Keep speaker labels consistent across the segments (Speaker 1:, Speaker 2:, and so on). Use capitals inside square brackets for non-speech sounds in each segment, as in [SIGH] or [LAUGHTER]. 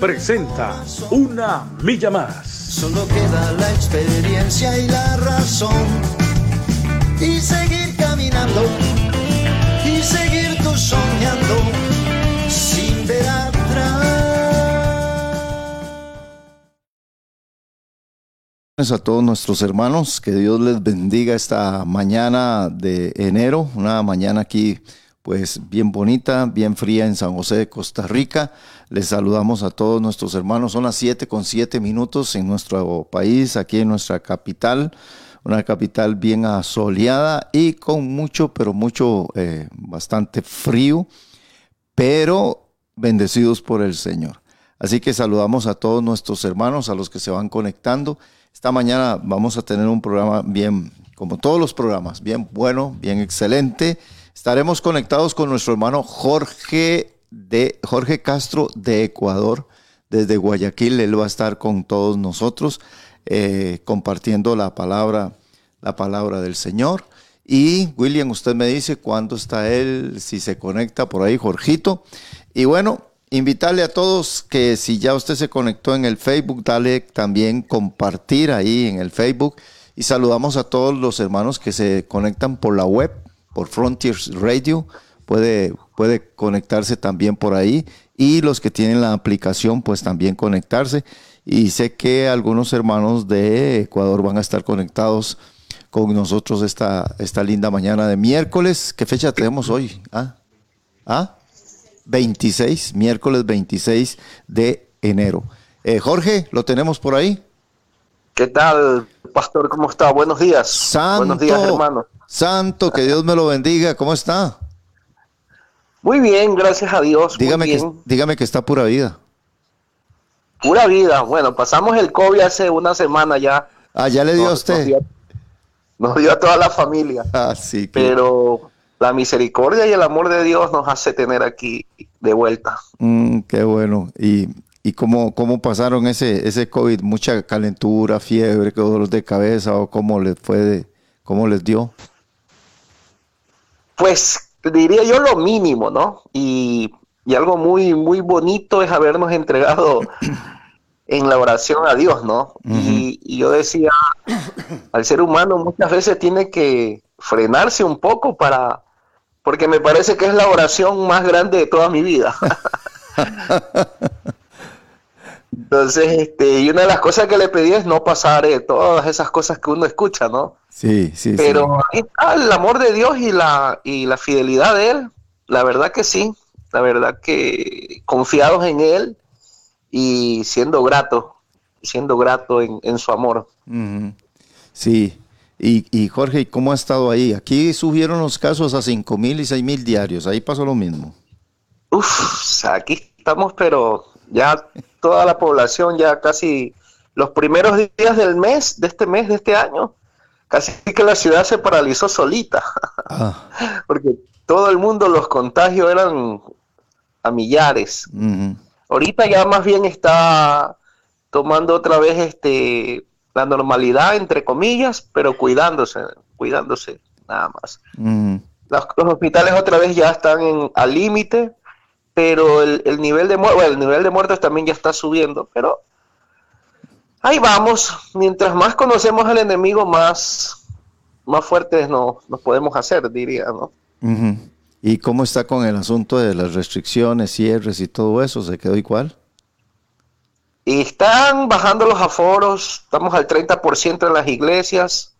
Speaker 1: presenta Una Milla Más.
Speaker 2: Solo queda la experiencia y la razón. Y seguir caminando, y seguir tú soñando, sin ver atrás.
Speaker 3: A todos nuestros hermanos, que Dios les bendiga esta mañana de enero, una mañana aquí pues bien bonita, bien fría en San José de Costa Rica. Les saludamos a todos nuestros hermanos. Son las 7 con 7 minutos en nuestro país, aquí en nuestra capital. Una capital bien asoleada y con mucho, pero mucho, eh, bastante frío, pero bendecidos por el Señor. Así que saludamos a todos nuestros hermanos, a los que se van conectando. Esta mañana vamos a tener un programa bien, como todos los programas, bien bueno, bien excelente Estaremos conectados con nuestro hermano Jorge, de, Jorge Castro de Ecuador, desde Guayaquil. Él va a estar con todos nosotros eh, compartiendo la palabra, la palabra del Señor. Y William, usted me dice cuándo está él, si se conecta por ahí, Jorgito. Y bueno, invitarle a todos que si ya usted se conectó en el Facebook, dale también compartir ahí en el Facebook. Y saludamos a todos los hermanos que se conectan por la web por Frontiers Radio, puede, puede conectarse también por ahí y los que tienen la aplicación pues también conectarse y sé que algunos hermanos de Ecuador van a estar conectados con nosotros esta, esta linda mañana de miércoles. ¿Qué fecha tenemos hoy? ¿Ah? ¿Ah? 26, miércoles 26 de enero. Eh, Jorge, ¿lo tenemos por ahí?
Speaker 4: ¿Qué tal, pastor? ¿Cómo está? Buenos días.
Speaker 3: Santo,
Speaker 4: Buenos días, hermano.
Speaker 3: Santo, que Dios me lo bendiga. ¿Cómo está?
Speaker 4: Muy bien, gracias a Dios.
Speaker 3: Dígame, Que, dígame que está pura vida.
Speaker 4: Pura vida. Bueno, pasamos el COVID hace una semana ya.
Speaker 3: Ah, ya le dio a usted.
Speaker 4: Nos dio, a toda la familia. [LAUGHS]
Speaker 3: Ah, sí.
Speaker 4: Pero la misericordia y el amor de Dios nos hace tener aquí de vuelta.
Speaker 3: Mm, qué bueno. Y, y cómo, cómo pasaron ese, ese COVID, mucha calentura, fiebre, dolor de cabeza, o cómo les fue, cómo les dio.
Speaker 4: Pues diría yo lo mínimo, ¿no? Y, algo muy, muy bonito es habernos entregado [COUGHS] en la oración a Dios, ¿no? y, yo decía, al ser humano muchas veces tiene que frenarse un poco para, porque me parece que es la oración más grande de toda mi vida. [LAUGHS] Entonces, este, y una de las cosas que le pedí es no pasar eh, todas esas cosas que uno escucha, ¿no?
Speaker 3: Sí, sí,
Speaker 4: Pero ahí está el amor de Dios y la, y la fidelidad de Él. La verdad que sí. La verdad que confiados en Él y siendo grato, siendo grato en, su amor.
Speaker 3: Sí. Y, y, Jorge, ¿cómo ha estado ahí? Aquí subieron los casos a cinco mil y seis mil diarios. Ahí pasó lo mismo.
Speaker 4: Uf, aquí estamos, pero ya toda la población, ya casi los primeros días del mes, de este mes, de este año, casi que la ciudad se paralizó solita. Ah. [LAUGHS] Porque todo el mundo, los contagios eran a millares. Ahorita ya más bien está tomando otra vez este la normalidad, entre comillas, pero cuidándose, cuidándose nada más. los, hospitales otra vez ya están en, al límite pero el, nivel de muertos, el nivel de muertos también ya está subiendo, pero ahí vamos, mientras más conocemos al enemigo, más, más fuertes nos, podemos hacer, diría, ¿no?
Speaker 3: ¿Y cómo está con el asunto de las restricciones, cierres y todo eso? ¿Se quedó igual?
Speaker 4: Y están bajando los aforos, estamos al 30% en las iglesias,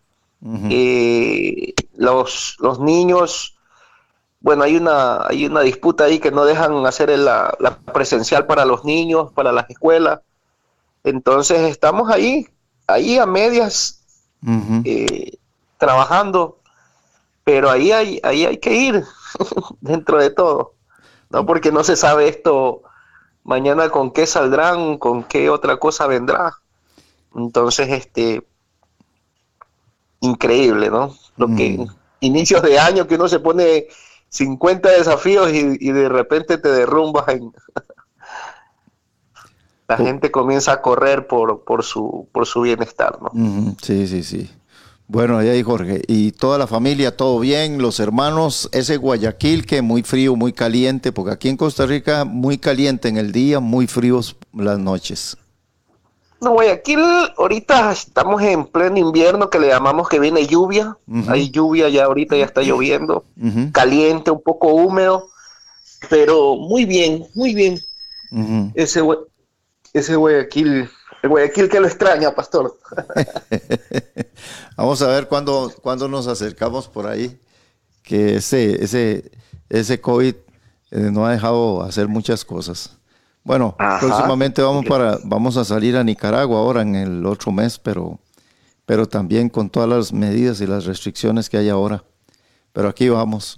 Speaker 4: y los, los niños bueno, hay una, hay una disputa ahí que no dejan hacer la, presencial para los niños, para las escuelas. Entonces estamos ahí, ahí a medias, eh, trabajando, pero ahí hay, ahí hay que ir [LAUGHS] dentro de todo, ¿no? Porque no se sabe esto mañana con qué saldrán, con qué otra cosa vendrá. Entonces, este, increíble, ¿no? Lo que
Speaker 3: Mm.
Speaker 4: inicios de año que uno se pone 50 desafíos y, y de repente te derrumbas en... [LAUGHS] La
Speaker 3: Oh.
Speaker 4: gente comienza a correr por, por, su, por su bienestar, ¿no?
Speaker 3: Sí, sí, sí. Bueno, ahí hay Jorge. Y toda la familia, todo bien, los hermanos, ese Guayaquil que muy frío, muy caliente, porque aquí en Costa Rica muy caliente en el día, muy fríos las noches.
Speaker 4: No, Guayaquil, ahorita estamos en pleno invierno que le llamamos que viene lluvia. Hay lluvia ya ahorita, ya está lloviendo. Caliente, un poco húmedo, pero muy bien, muy bien.
Speaker 3: ujú.
Speaker 4: Ese, ese Guayaquil, el Guayaquil que lo extraña, pastor. [LAUGHS]
Speaker 3: Vamos a ver cuándo, cuándo nos acercamos por ahí, que ese, ese, ese COVID eh, no ha dejado hacer muchas cosas. Bueno,
Speaker 4: Ajá.
Speaker 3: próximamente vamos para, vamos a salir a Nicaragua ahora en el otro mes, pero, pero también con todas las medidas y las restricciones que hay ahora. Pero aquí vamos.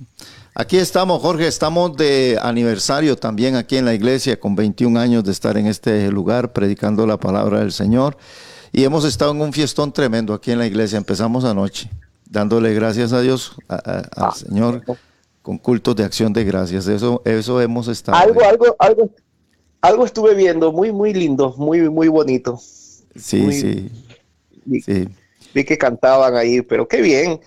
Speaker 3: Aquí estamos, Jorge, estamos de aniversario también aquí en la iglesia, con 21 años de estar en este lugar predicando la palabra del Señor. Y hemos estado en un fiestón tremendo aquí en la iglesia. Empezamos anoche, dándole gracias a Dios, a- a- al Señor, con cultos de acción de gracias. Eso, eso hemos estado.
Speaker 4: Algo, algo, algo, algo estuve viendo, muy, muy lindo, muy, muy bonito.
Speaker 3: Sí,
Speaker 4: muy-
Speaker 3: sí,
Speaker 4: Vi,
Speaker 3: sí.
Speaker 4: vi que cantaban ahí, pero qué bien.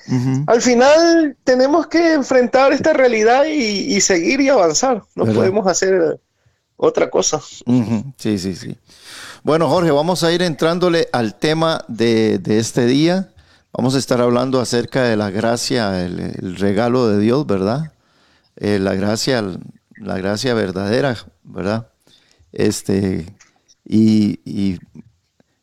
Speaker 4: Al final tenemos que enfrentar esta realidad y, y seguir y avanzar. No
Speaker 3: ¿Verdad?
Speaker 4: podemos hacer otra cosa.
Speaker 3: Sí, sí, sí. Bueno, Jorge, vamos a ir entrándole al tema de, de este día. Vamos a estar hablando acerca de la gracia, el, el regalo de Dios, ¿verdad? Eh, la gracia, la gracia verdadera, ¿verdad? Este, y, y-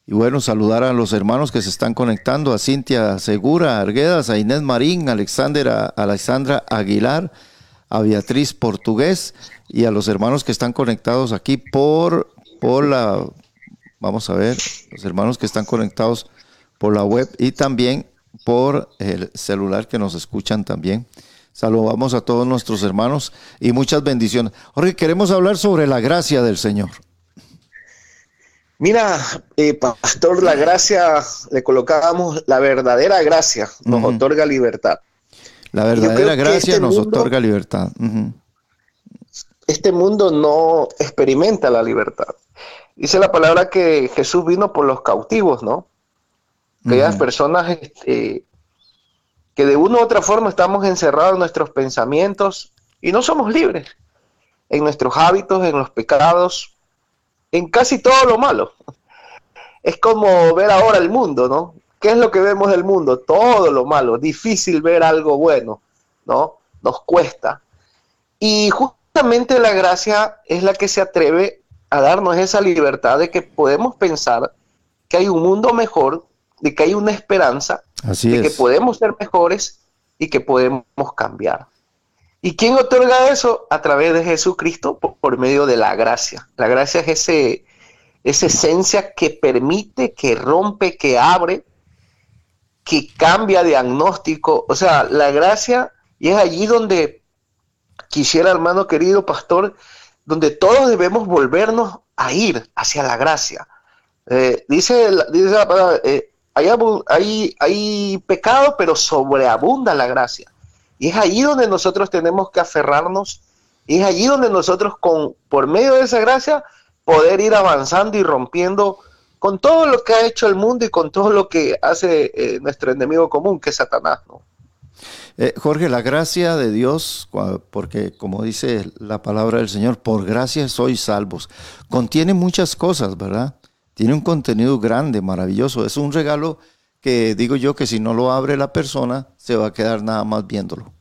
Speaker 3: bueno, saludar a los hermanos que se están conectando, a Cintia Segura, a Arguedas, a Inés Marín, a Alexandra, a Alexandra Aguilar, a Beatriz Portugués y a los hermanos que están conectados aquí por, por la, vamos a ver, los hermanos que están conectados por la web y también por el celular que nos escuchan también. Saludamos a todos nuestros hermanos y muchas bendiciones. Jorge, queremos hablar sobre la gracia del Señor.
Speaker 4: Mira, eh, pastor, la gracia, le colocábamos la verdadera gracia, nos otorga libertad.
Speaker 3: La verdadera gracia
Speaker 4: este
Speaker 3: nos
Speaker 4: mundo-
Speaker 3: otorga libertad.
Speaker 4: Este mundo no experimenta la libertad. Dice la palabra que Jesús vino por los cautivos, ¿no? Aquellas
Speaker 3: Ujú.
Speaker 4: personas este, que de una u otra forma estamos encerrados en nuestros pensamientos y no somos libres en nuestros hábitos, en los pecados, en casi todo lo malo. Es como ver ahora el mundo, ¿no? ¿Qué es lo que vemos del mundo? Todo lo malo, difícil ver algo bueno, ¿no? Nos cuesta. Y justamente la gracia es la que se atreve a darnos esa libertad de que podemos pensar que hay un mundo mejor, de que hay una esperanza,
Speaker 3: Así
Speaker 4: de que podemos ser mejores y que podemos cambiar. ¿Y quién otorga eso? A través de Jesucristo por, por medio de la gracia. La gracia es ese, esa esencia que permite, que rompe, que abre, que cambia diagnóstico. O sea, la gracia, y es allí donde quisiera, hermano querido pastor, donde todos debemos volvernos a ir hacia la gracia. Eh, dice, la- dice la palabra, eh, hay, hay, pecado, pero sobreabunda la gracia. Y es allí donde nosotros tenemos que aferrarnos, y es allí donde nosotros, con, por medio de esa gracia, poder ir avanzando y rompiendo con todo lo que ha hecho el mundo y con todo lo que hace eh, nuestro enemigo común, que es Satanás.
Speaker 3: Eh, Jorge, la gracia de Dios, porque como dice la palabra del Señor, por gracia sois salvos, contiene muchas cosas, ¿verdad? Tiene un contenido grande, maravilloso. Es un regalo que digo yo que si no lo abre la persona, se va a quedar nada más viéndolo.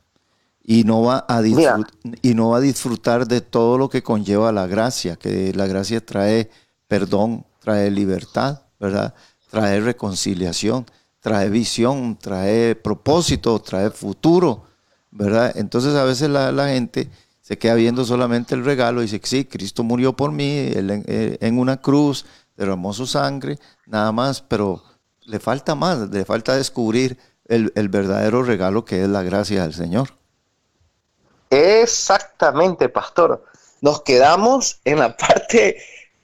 Speaker 3: Y no va a, y no va a disfrutar de todo lo que conlleva la gracia, que la gracia trae perdón, trae libertad, ¿verdad? Trae reconciliación, trae visión, trae propósito, trae futuro, ¿verdad? Entonces a veces la, la gente se queda viendo solamente el regalo y dice, sí, Cristo murió por mí él en, eh, en una cruz, derramó su sangre, nada más, pero le falta más, le falta descubrir el, el verdadero regalo que es la gracia del Señor.
Speaker 4: Exactamente, pastor. nos quedamos en la parte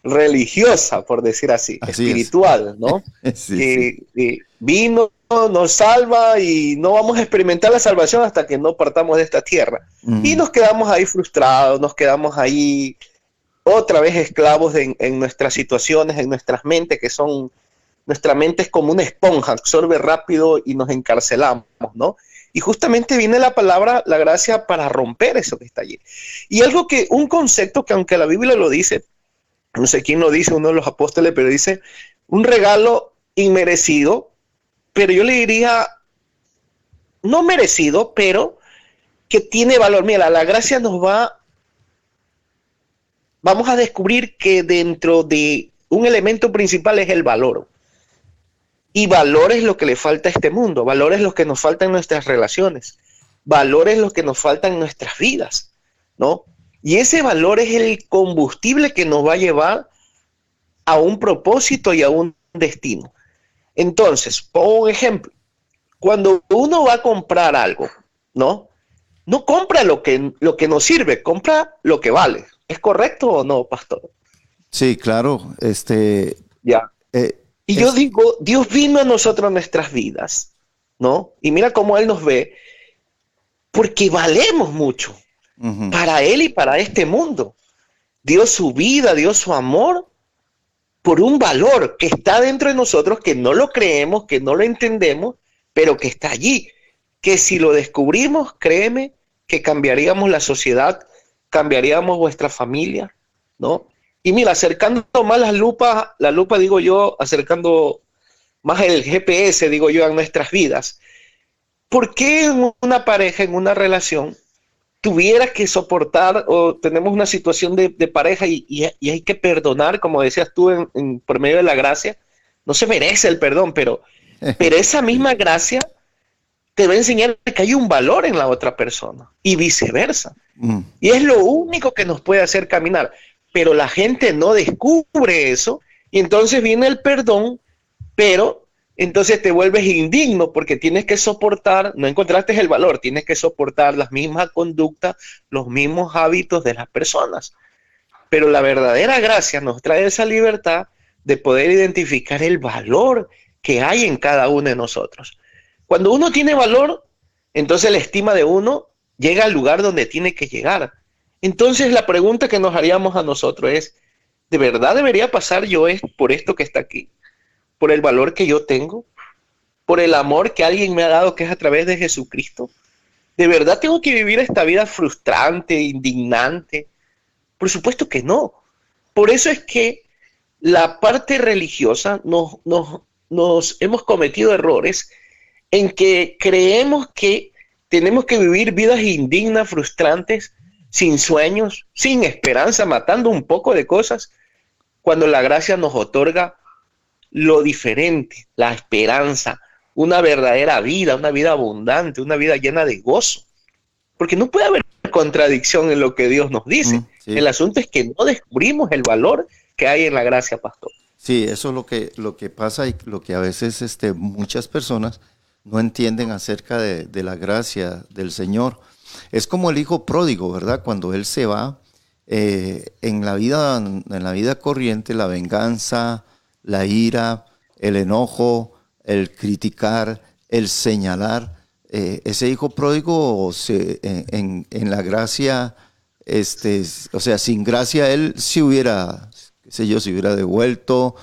Speaker 4: religiosa, por decir así, espiritual, ¿no? [LAUGHS] sí, vino, nos salva y no vamos a experimentar la salvación hasta que no partamos de esta tierra. Y nos quedamos ahí frustrados, nos quedamos ahí otra vez esclavos en nuestras situaciones, en nuestras mentes, que son, nuestra mente es como una esponja, absorbe rápido y nos encarcelamos, ¿no? Y justamente viene la palabra, la gracia, para romper eso que está allí. Y algo que, un concepto que aunque la Biblia lo dice, no sé quién lo dice, uno de los apóstoles, pero dice, un regalo inmerecido, pero yo le diría, no merecido, pero que tiene valor. Mira, la gracia nos va, vamos a descubrir que dentro de un elemento principal es el valor. Y valor es lo que le falta a este mundo, valor es lo que nos falta en nuestras relaciones, valor es lo que nos falta en nuestras vidas, ¿no? Y ese valor es el combustible que nos va a llevar a un propósito y a un destino. Entonces, pongo un ejemplo. Cuando uno va a comprar algo, ¿no? No compra lo que, lo que nos sirve, compra lo que vale. ¿Es correcto o no, pastor?
Speaker 3: Sí, claro. Este.
Speaker 4: Ya. Eh, y yo digo, Dios vino a nosotros nuestras vidas, ¿no? Y mira cómo Él nos ve, porque valemos mucho para Él y para este mundo. Dio su vida, dio su amor por un valor que está dentro de nosotros, que no lo creemos, que no lo entendemos, pero que está allí. Que si lo descubrimos, créeme que cambiaríamos la sociedad, cambiaríamos vuestra familia, ¿no? Y mira, acercando más las lupas, la lupa digo yo, acercando más el GPS, digo yo, a nuestras vidas. ¿Por qué en una pareja, en una relación, tuviera que soportar o tenemos una situación de, pareja y, hay que perdonar, como decías tú, en, por medio de la gracia, no se merece el perdón, pero, pero esa misma [LAUGHS] gracia te va a enseñar que hay un valor en la otra persona y viceversa. Mm. Y es lo único que nos puede hacer caminar, pero la gente no descubre eso y entonces viene el perdón, pero entonces te vuelves indigno porque tienes que soportar, no encontraste el valor, tienes que soportar las mismas conductas, los mismos hábitos de las personas. Pero la verdadera gracia nos trae esa libertad de poder identificar el valor que hay en cada uno de nosotros. Cuando uno tiene valor, entonces la estima de uno llega al lugar donde tiene que llegar. Entonces la pregunta que nos haríamos a nosotros es, ¿de verdad debería pasar yo por esto que está aquí? por el valor que yo tengo, por el amor que alguien me ha dado que es a través de Jesucristo. ¿De verdad tengo que vivir esta vida frustrante, indignante? Por supuesto que no. Por eso es que la parte religiosa nos, nos, nos hemos cometido errores en que creemos que tenemos que vivir vidas indignas, frustrantes, sin sueños, sin esperanza, matando un poco de cosas, cuando la gracia nos otorga lo diferente, la esperanza, una verdadera vida, una vida abundante, una vida llena de gozo. Porque no puede haber contradicción en lo que Dios nos dice. El asunto es que no descubrimos el valor que hay en la gracia, pastor.
Speaker 3: Sí, eso es lo que, lo que pasa y lo que a veces este, muchas personas no entienden acerca de, la gracia del Señor. Es como el hijo pródigo, ¿verdad? Cuando él se va, eh, en, la vida, en la vida corriente, la venganza, la ira, el enojo, el criticar, el señalar. Eh, ese hijo pródigo se, en, la gracia, este, o sea, sin gracia él si hubiera, qué sé yo, si hubiera devuelto,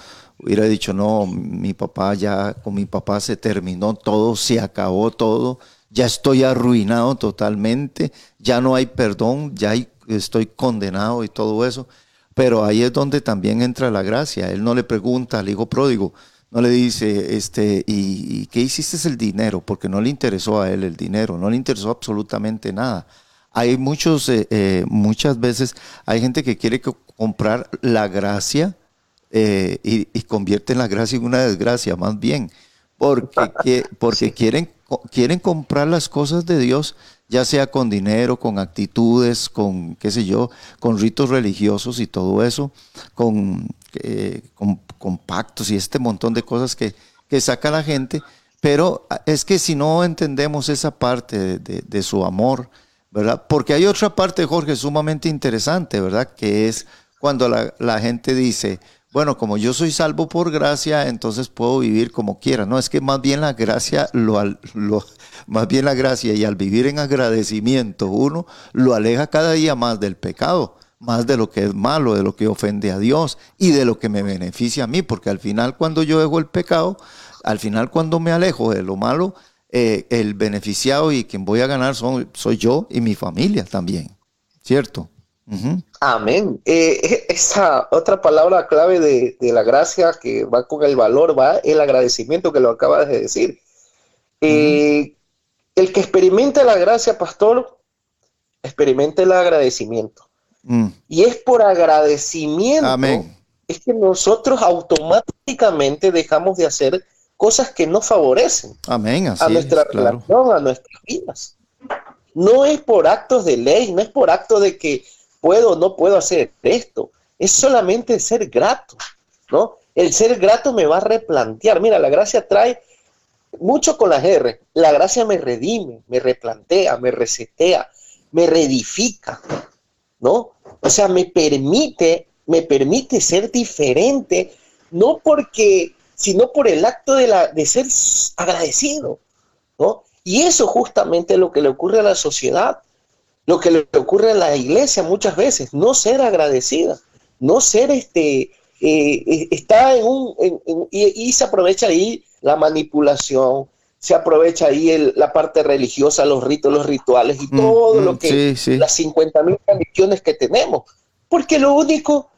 Speaker 3: hubiera dicho, no, mi papá ya, con mi papá se terminó todo, se acabó todo, ya estoy arruinado totalmente, ya no hay perdón, ya estoy condenado y todo eso. Pero ahí es donde también entra la gracia. Él no le pregunta al hijo pródigo, no le dice, este, ¿y, qué hiciste el dinero? Porque no le interesó a él el dinero, no le interesó absolutamente nada. Hay muchos, eh, eh, muchas veces, hay gente que quiere comprar la gracia eh, y, y, convierte la gracia en una desgracia, más bien, porque, [LAUGHS] porque quieren, quieren comprar las cosas de Dios ya sea con dinero, con actitudes, con, qué sé yo, con ritos religiosos y todo eso, con, eh, con, pactos y este montón de cosas que, que, saca la gente. Pero es que si no entendemos esa parte de, su amor, ¿verdad? Porque hay otra parte, Jorge, sumamente interesante, ¿verdad? Que es cuando la, gente dice, bueno, como yo soy salvo por gracia, entonces puedo vivir como quiera. No, es que más bien la gracia, lo, lo, más bien la gracia y al vivir en agradecimiento uno lo aleja cada día más del pecado, más de lo que es malo, de lo que ofende a Dios y de lo que me beneficia a mí, porque al final cuando yo dejo el pecado, al final cuando me alejo de lo malo, eh, el beneficiado y quien voy a ganar son, soy yo y mi familia también, ¿cierto?
Speaker 4: Amén. Eh, esa otra palabra clave de, la gracia que va con el valor, va el agradecimiento que lo acabas de decir. Eh, el que experimente la gracia, pastor, experimente el agradecimiento. Mm. Y es por agradecimiento
Speaker 3: Amén.
Speaker 4: es que nosotros automáticamente dejamos de hacer cosas que no favorecen
Speaker 3: a
Speaker 4: nuestra relación, a nuestras vidas. No es por actos de ley, no es por acto de que puedo o no puedo hacer esto, es solamente ser grato, ¿no? El ser grato me va a replantear. Mira, la gracia trae mucho con las R. La gracia me redime, me replantea, me resetea, me reedifica, ¿no? O sea, me permite, me permite ser diferente, no porque sino por el acto de, la, de ser agradecido, ¿no? Y eso justamente es lo que le ocurre a la sociedad, lo que le ocurre a la iglesia muchas veces, no ser agradecida, no ser este, eh, eh, está en un, y, se aprovecha ahí la manipulación, se aprovecha ahí la parte religiosa, los ritos, los rituales y mm, todo lo mm, que, las 50 mil condiciones que tenemos, porque lo único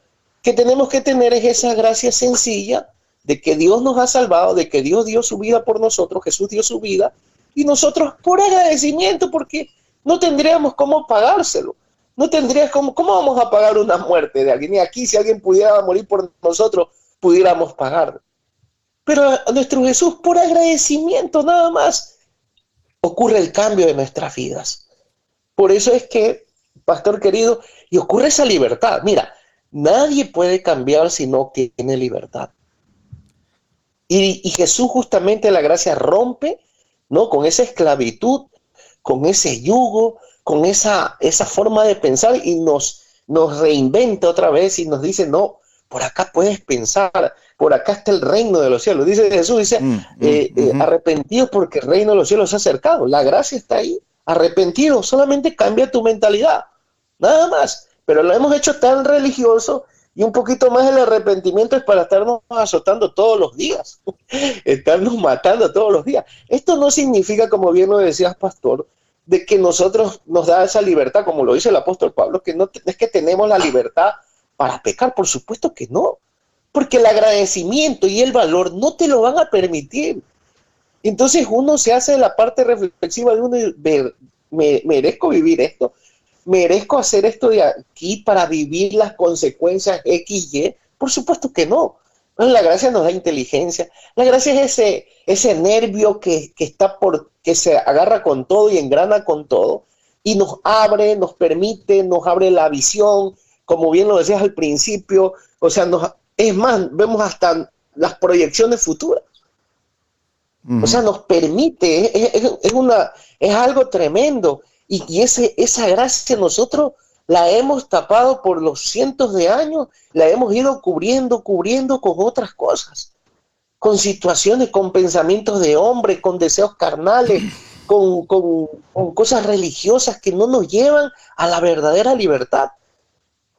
Speaker 4: que tenemos que tener es esa gracia sencilla de que Dios nos ha salvado, de que Dios dio su vida por nosotros, Jesús dio su vida, y nosotros por agradecimiento, porque no tendríamos cómo pagárselo. No tendrías cómo, ¿cómo vamos a pagar una muerte de alguien? Y aquí si alguien pudiera morir por nosotros, pudiéramos pagar. Pero a nuestro Jesús, por agradecimiento nada más, ocurre el cambio de nuestras vidas. Por eso es que, pastor querido, y ocurre esa libertad. Mira, nadie puede cambiar si no tiene libertad. Y, Jesús justamente la gracia rompe, ¿no? Con esa esclavitud, con ese yugo, con esa, esa forma de pensar y nos, nos reinventa otra vez y nos dice, no, por acá puedes pensar, por acá está el reino de los cielos. Dice Jesús, dice, mm, mm, eh, eh, arrepentido porque el reino de los cielos se ha acercado. La gracia está ahí, arrepentido, solamente cambia tu mentalidad, nada más. Pero lo hemos hecho tan religioso y un poquito más el arrepentimiento es para estarnos azotando todos los días, [LAUGHS] estarnos matando todos los días. Esto no significa, como bien lo decías, pastor, de que nosotros nos da esa libertad, como lo dice el apóstol Pablo, que no es que tenemos la libertad para pecar, por supuesto que no, porque el agradecimiento y el valor no te lo van a permitir. Entonces uno se hace la parte reflexiva de uno me, merezco vivir esto, ¿merezco hacer esto de aquí para vivir las consecuencias X, Y? Por supuesto que no. La gracia nos da inteligencia. La gracia es ese, ese nervio que, está por, que se agarra con todo y engrana con todo y nos abre, nos permite, nos abre la visión, como bien lo decías al principio, o sea, nos, es más, vemos hasta las proyecciones futuras. O sea, nos permite, es, una, es algo tremendo. Y, ese, esa gracia nosotros la hemos tapado por los cientos de años, la hemos ido cubriendo, cubriendo con otras cosas, con situaciones, con pensamientos de hombre, con deseos carnales, [LAUGHS] con, con, cosas religiosas que no nos llevan a la verdadera libertad.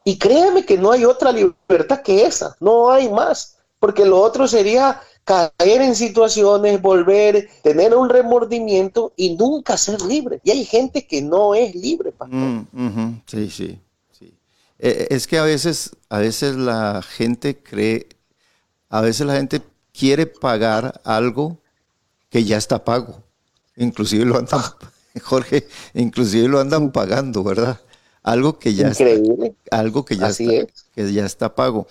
Speaker 4: Y créeme que no hay otra libertad que esa, no hay más, porque lo otro sería caer en situaciones, volver, tener un remordimiento y nunca ser libre. Y hay gente que no es libre, pastor.
Speaker 3: Mm, sí, sí, sí. Eh, es que a veces, a veces la gente cree, a veces la gente quiere pagar algo que ya está pago. Inclusive lo andan, [LAUGHS] Jorge, inclusive lo andan pagando, ¿verdad? Algo que ya
Speaker 4: Increíble.
Speaker 3: está, algo que ya está, que ya está pago.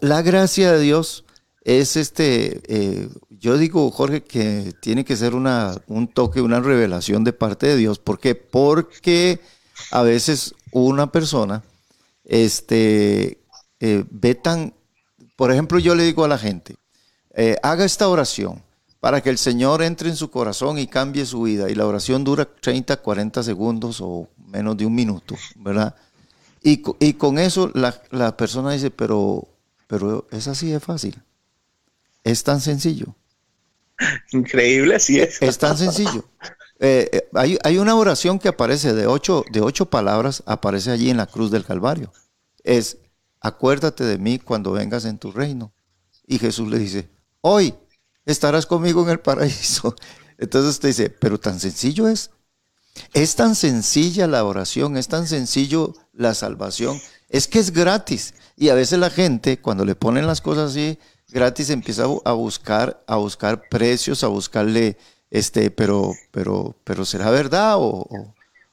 Speaker 3: la gracia de Dios es este, eh, yo digo, Jorge, que tiene que ser una, un toque, una revelación de parte de Dios. ¿Por qué? Porque a veces una persona este, eh, ve tan, por ejemplo, yo le digo a la gente, eh, haga esta oración para que el Señor entre en su corazón y cambie su vida. Y la oración dura 30, 40 segundos o menos de un minuto, ¿verdad? Y, con eso la, persona dice, pero, pero es así de fácil. Es tan sencillo.
Speaker 4: Increíble, así es.
Speaker 3: Es tan sencillo. Eh, eh, hay, hay, una oración que aparece de ocho, de ocho palabras, aparece allí en la cruz del Calvario. Es, acuérdate de mí cuando vengas en tu reino. Y Jesús le dice, hoy estarás conmigo en el paraíso. [LAUGHS] Entonces usted dice, pero tan sencillo es. Es tan sencilla la oración, es tan sencillo la salvación. Es que es gratis. Y a veces la gente, cuando le ponen las cosas así, gratis, empieza a buscar, a buscar precios, a buscarle, este, pero, pero, pero ¿será verdad? O,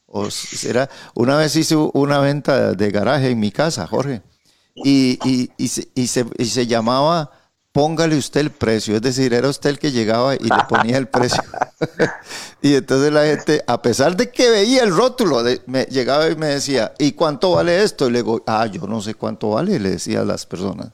Speaker 3: o, será. Una vez hice una venta de garaje en mi casa, Jorge, y, y, y, se, y se llamaba póngale usted el precio. Es decir, era usted el que llegaba y le ponía el precio. [LAUGHS] y entonces la gente, a pesar de que veía el rótulo, me llegaba y me decía, ¿y cuánto vale esto? Y le digo, ah, yo no sé cuánto vale, le decía a las personas.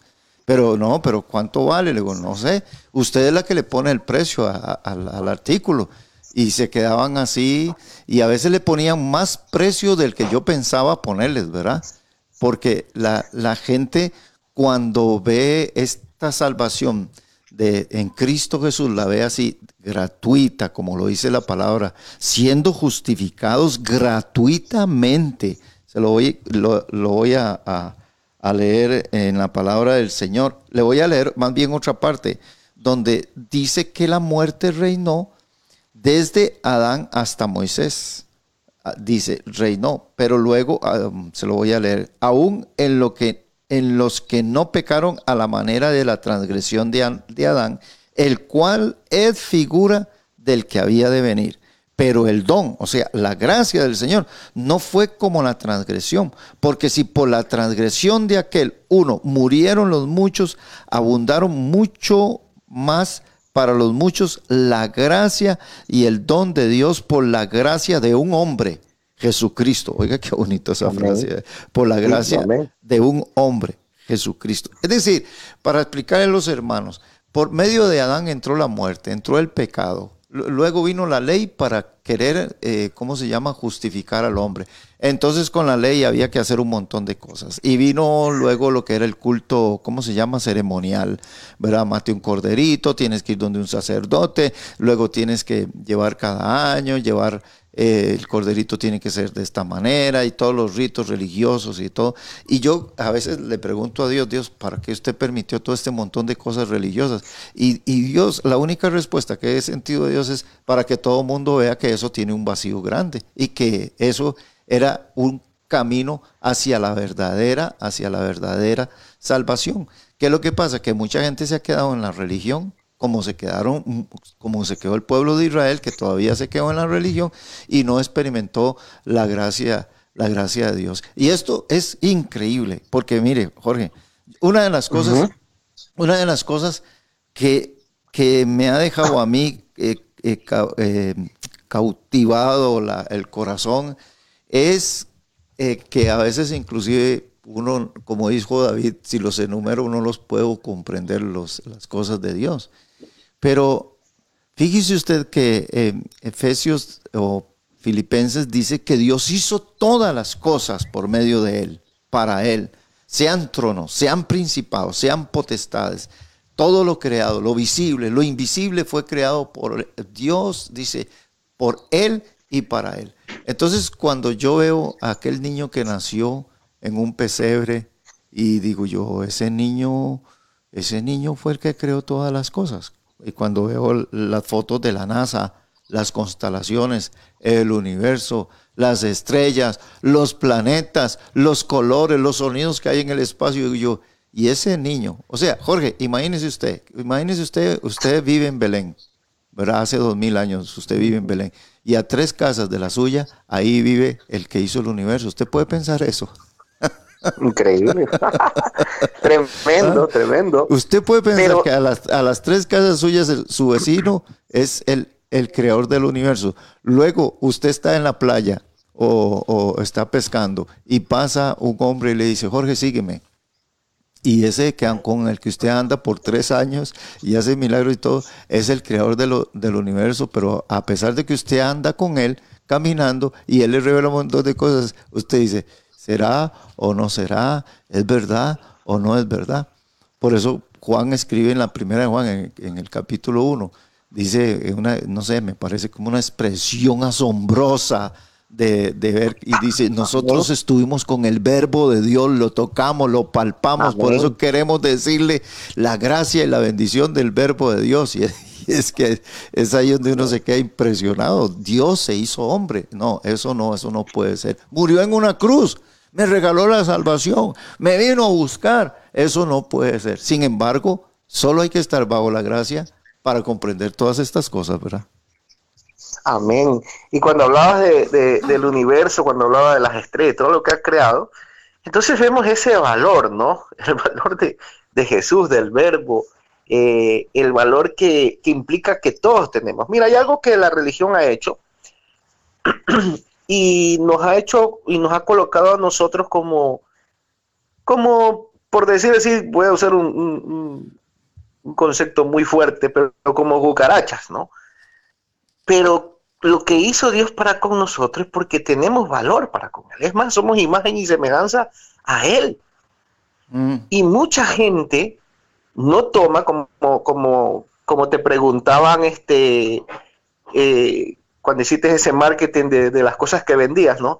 Speaker 3: Pero no, pero ¿cuánto vale? Le digo, no sé. Usted es la que le pone el precio al artículo. Y se quedaban así y a veces le ponían más precio del que yo pensaba ponerles, ¿verdad? Porque la, la gente cuando ve esta salvación de, en Cristo Jesús la ve así gratuita, como lo dice la palabra, siendo justificados gratuitamente. Se lo voy, lo, voy a, leer en la palabra del Señor. Le voy a leer más bien otra parte, donde dice que la muerte reinó desde Adán hasta Moisés. Ah, dice, reinó, pero luego, ah, se lo voy a leer, aún en lo que en los que no pecaron a la manera de la transgresión de, Adán, el cual es figura del que había de venir. Pero el don, o sea, la gracia del Señor, no fue como la transgresión, porque si por la transgresión de aquel uno murieron los muchos, abundaron mucho más para los muchos la gracia y el don de Dios por la gracia de un hombre Jesucristo. Oiga qué bonito esa frase. Por la gracia de un hombre, Jesucristo. Es decir, para explicarle a los hermanos, por medio de Adán entró la muerte, entró el pecado. Luego vino la ley para querer, eh, ¿cómo se llama?, justificar al hombre. Entonces con la ley había que hacer un montón de cosas. Y vino luego lo que era el culto, ¿cómo se llama?, ceremonial. ¿Verdad? Mate un corderito, tienes que ir donde un sacerdote, luego tienes que llevar cada año, llevar eh, el corderito tiene que ser de esta manera y todos los ritos religiosos y todo. Y yo a veces le pregunto a Dios, Dios, ¿para qué usted permitió todo este montón de cosas religiosas? Y, Dios, la única respuesta que he sentido de Dios es para que todo el mundo vea que eso tiene un vacío grande y que eso era un camino hacia la verdadera, hacia la verdadera salvación. ¿Qué es lo que pasa? Que mucha gente se ha quedado en la religión como se quedaron, como se quedó el pueblo de Israel, que todavía se quedó en la religión y no experimentó la gracia, la gracia de Dios. Y esto es increíble, porque mire, Jorge, una de las cosas, una de las cosas que, que me ha dejado a mí eh, eh, eh, cautivado el corazón es que a veces inclusive uno, como dijo David, si los enumero uno los puedo comprender los, las cosas de Dios. Pero fíjese usted que eh, Efesios o Filipenses dice que Dios hizo todas las cosas por medio de Él, para Él, sean tronos, sean principados, sean potestades, todo lo creado, lo visible, lo invisible fue creado por Dios, dice, por Él y para Él. Entonces cuando yo veo a aquel niño que nació en un pesebre y digo yo, ese niño, ese niño fue el que creó todas las cosas y cuando veo las fotos de la NASA, las constelaciones, el universo, las estrellas, los planetas, los colores, los sonidos que hay en el espacio, y yo, y ese niño, o sea, Jorge, imagínese usted, imagínese usted, usted vive en Belén, ¿verdad? Hace dos mil años usted vive en Belén, y a tres casas de la suya, ahí vive el que hizo el universo. ¿Usted puede pensar eso?
Speaker 4: Increíble. [LAUGHS] tremendo, ah. tremendo.
Speaker 3: Usted puede pensar que a las, a las, tres casas suyas su vecino es el, el creador del universo. Luego usted está en la playa o, está pescando y pasa un hombre y le dice, Jorge, sígueme. Y ese que, con el que usted anda por tres años y hace milagros y todo, es el creador de lo, del universo, pero a pesar de que usted anda con él caminando y él le revela un montón de cosas, usted dice, ¿será o no será? ¿Es verdad o no es verdad? Por eso Juan escribe en la primera de Juan, en, en el capítulo 1, dice, una, no sé, me parece como una expresión asombrosa de, ver y dice, nosotros estuvimos con el verbo de Dios, lo tocamos, lo palpamos, por eso queremos decirle la gracia y la bendición del verbo de Dios. Y [LAUGHS] es que es ahí donde uno se queda impresionado. Dios se hizo hombre. No, eso no, eso no puede ser. Murió en una cruz, me regaló la salvación, me vino a buscar. Eso no puede ser. Sin embargo, solo hay que estar bajo la gracia para comprender todas estas cosas, ¿verdad?
Speaker 4: Amén. Y cuando hablabas de, del universo, cuando hablabas de las estrellas, todo lo que ha creado, entonces vemos ese valor, ¿no? [LAUGHS] El valor de, Jesús, del verbo, eh, el valor que, implica que todos tenemos. Mira, hay algo que la religión ha hecho [CLEARS THROAT] y nos ha hecho y nos ha colocado a nosotros como, como por decir así, voy a usar un, un concepto muy fuerte, pero como cucarachas, ¿no? Pero lo que hizo Dios para con nosotros es porque tenemos valor para con Él. Es más, somos imagen y semejanza a Él. Mm. Y mucha gente no toma como, como, como te preguntaban este, eh, cuando hiciste ese marketing de, las cosas que vendías, ¿no?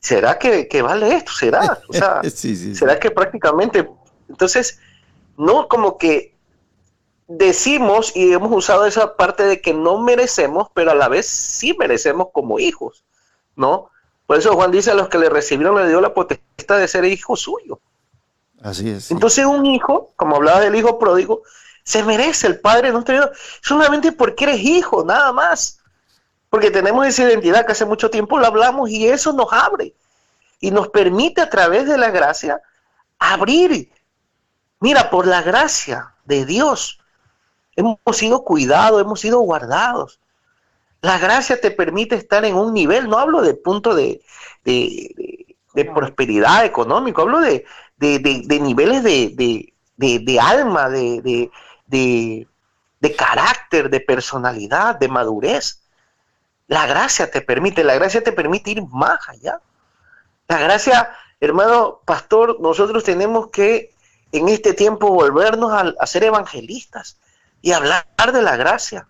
Speaker 4: ¿Será que, vale esto? ¿Será? O sea, [LAUGHS] ¿será que prácticamente... Entonces, no como que decimos y hemos usado esa parte de que no merecemos, pero a la vez sí merecemos como hijos, ¿no? Por eso Juan dice a los que le recibieron le dio la potestad de ser hijo suyo.
Speaker 3: Así es.
Speaker 4: Entonces un hijo, como hablaba del hijo pródigo, se merece el padre no solamente porque eres hijo, nada más. Porque tenemos esa identidad que hace mucho tiempo lo hablamos y eso nos abre y nos permite a través de la gracia abrir. Mira, por la gracia de Dios, Hemos sido cuidados, hemos sido guardados. La gracia te permite estar en un nivel, no hablo de punto de, prosperidad económico, hablo de, niveles de, alma, de, carácter, de personalidad, de madurez. La gracia te permite, la gracia te permite ir más allá. La gracia, hermano pastor, nosotros tenemos que en este tiempo volvernos a ser evangelistas y hablar de la gracia,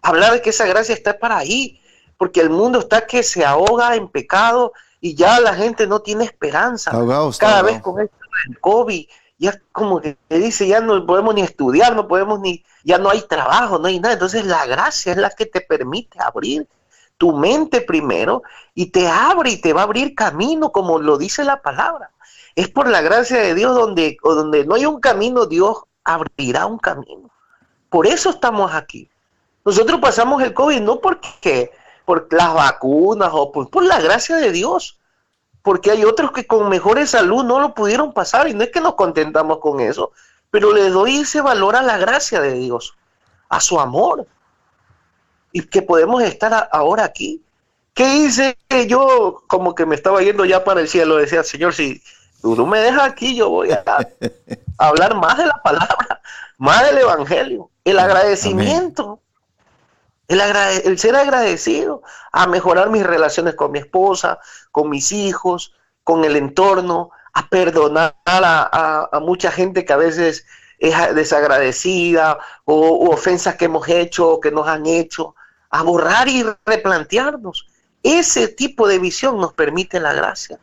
Speaker 4: hablar de que esa gracia está para ahí, porque el mundo está que se ahoga en pecado y ya la gente no tiene esperanza. Cada vez con esto del COVID, ya como que dice, ya no podemos ni estudiar, no podemos ni, ya no hay trabajo, no hay nada. Entonces la gracia es la que te permite abrir tu mente primero y te abre y te va a abrir camino, como lo dice la palabra. Es por la gracia de Dios donde, donde no hay un camino, Dios abrirá un camino. Por eso estamos aquí. Nosotros pasamos el COVID no porque por las vacunas o por, la gracia de Dios, porque hay otros que con mejores salud no lo pudieron pasar y no es que nos contentamos con eso, pero le doy ese valor a la gracia de Dios, a su amor, y que podemos estar ahora aquí. ¿Qué hice yo? Como que me estaba yendo ya para el cielo, decía, Señor, si tú no me dejas aquí, yo voy a [LAUGHS] hablar más de la palabra, más del Evangelio. El agradecimiento. El, ser agradecido a mejorar mis relaciones con mi esposa, con mis hijos, con el entorno, a perdonar a, mucha gente que a veces es desagradecida o ofensas que hemos hecho o que nos han hecho, a borrar y replantearnos. Ese tipo de visión nos permite la gracia,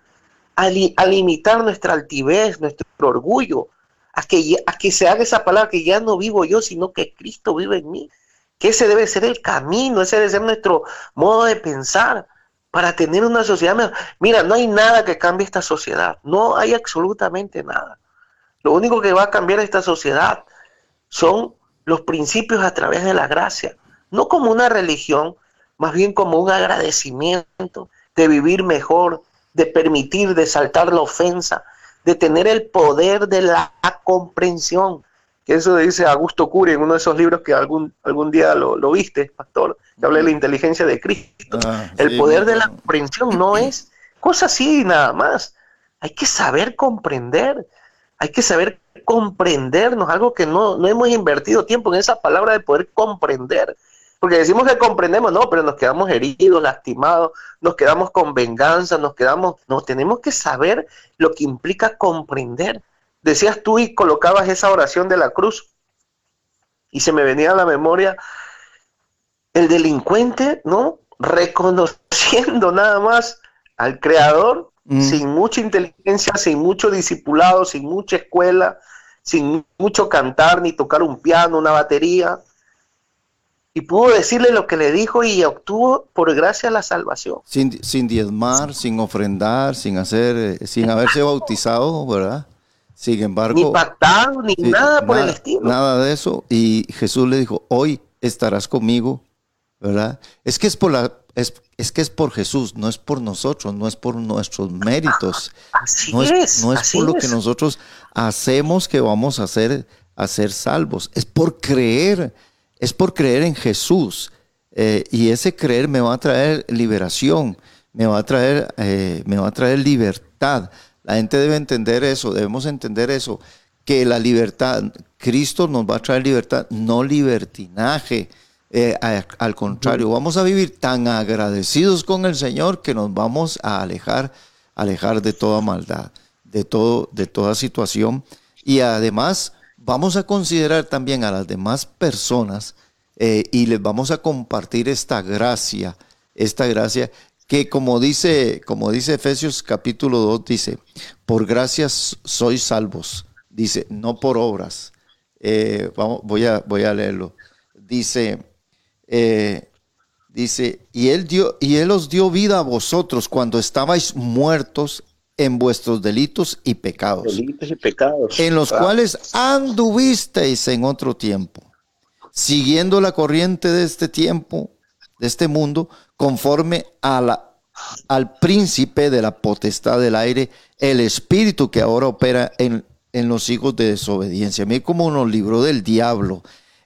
Speaker 4: a limitar nuestra altivez, nuestro orgullo, a que, a que se haga esa palabra que ya no vivo yo, sino que Cristo vive en mí. Que ese debe ser el camino, ese debe ser nuestro modo de pensar para tener una sociedad mejor. Mira, no hay nada que cambie esta sociedad, no hay absolutamente nada. Lo único que va a cambiar esta sociedad son los principios a través de la gracia, no como una religión, más bien como un agradecimiento de vivir mejor, de permitir, de saltar la ofensa, de tener el poder de la comprensión. Que eso dice Augusto Curi en uno de esos libros que algún, algún día lo, viste, pastor, que habla de la inteligencia de Cristo. Ah, el poder de la comprensión no es cosa así nada más. Hay que saber comprender, hay que saber comprendernos, algo que no, no hemos invertido tiempo en esa palabra de poder comprender. Porque decimos que comprendemos, no, pero nos quedamos heridos, lastimados, nos quedamos con venganza, nos quedamos, no, tenemos que saber lo que implica comprender. Decías tú y colocabas esa oración de la cruz y se me venía a la memoria el delincuente, ¿no? Reconociendo nada más al creador mm. sin mucha inteligencia, sin mucho discipulado, sin mucha escuela, sin mucho cantar ni tocar un piano, una batería, y pudo decirle lo que le dijo y obtuvo por gracia la salvación.
Speaker 3: Sin, sin diezmar, sin ofrendar, sin hacer, eh, sin haberse bautizado, ¿verdad? Sin embargo.
Speaker 4: Ni pactado, ni nada por el estilo.
Speaker 3: Nada de eso. Y Jesús le dijo, hoy estarás conmigo, ¿verdad? Es que es por la, es, es que es por Jesús, no es por nosotros, no es por nuestros méritos. [LAUGHS]
Speaker 4: Así
Speaker 3: no
Speaker 4: es,
Speaker 3: no es por lo que nosotros hacemos que vamos a ser, a ser salvos. Es por creer es por creer en Jesús. Eh, y ese creer me va a traer liberación, me va a traer, eh, me va a traer libertad. La gente debe entender eso, debemos entender eso, que la libertad, Cristo nos va a traer libertad, no libertinaje. Eh, al contrario, vamos a vivir tan agradecidos con el Señor que nos vamos a alejar, alejar de toda maldad, de, todo, de toda situación. Y además vamos a considerar también a las demás personas eh, y les vamos a compartir esta gracia, esta gracia que como dice, como dice Efesios capítulo 2, dice, por gracias sois salvos, dice, no por obras. Eh, vamos, voy, a, voy a leerlo. Dice, eh, dice, y él, dio, y él os dio vida a vosotros cuando estabais muertos en vuestros delitos y pecados.
Speaker 4: Delitos y pecados.
Speaker 3: En los cuales anduvisteis en otro tiempo, siguiendo la corriente de este tiempo, de este mundo, conforme a la, al príncipe de la potestad del aire, el espíritu que ahora opera en, en los hijos de desobediencia. Mí como nos libró del diablo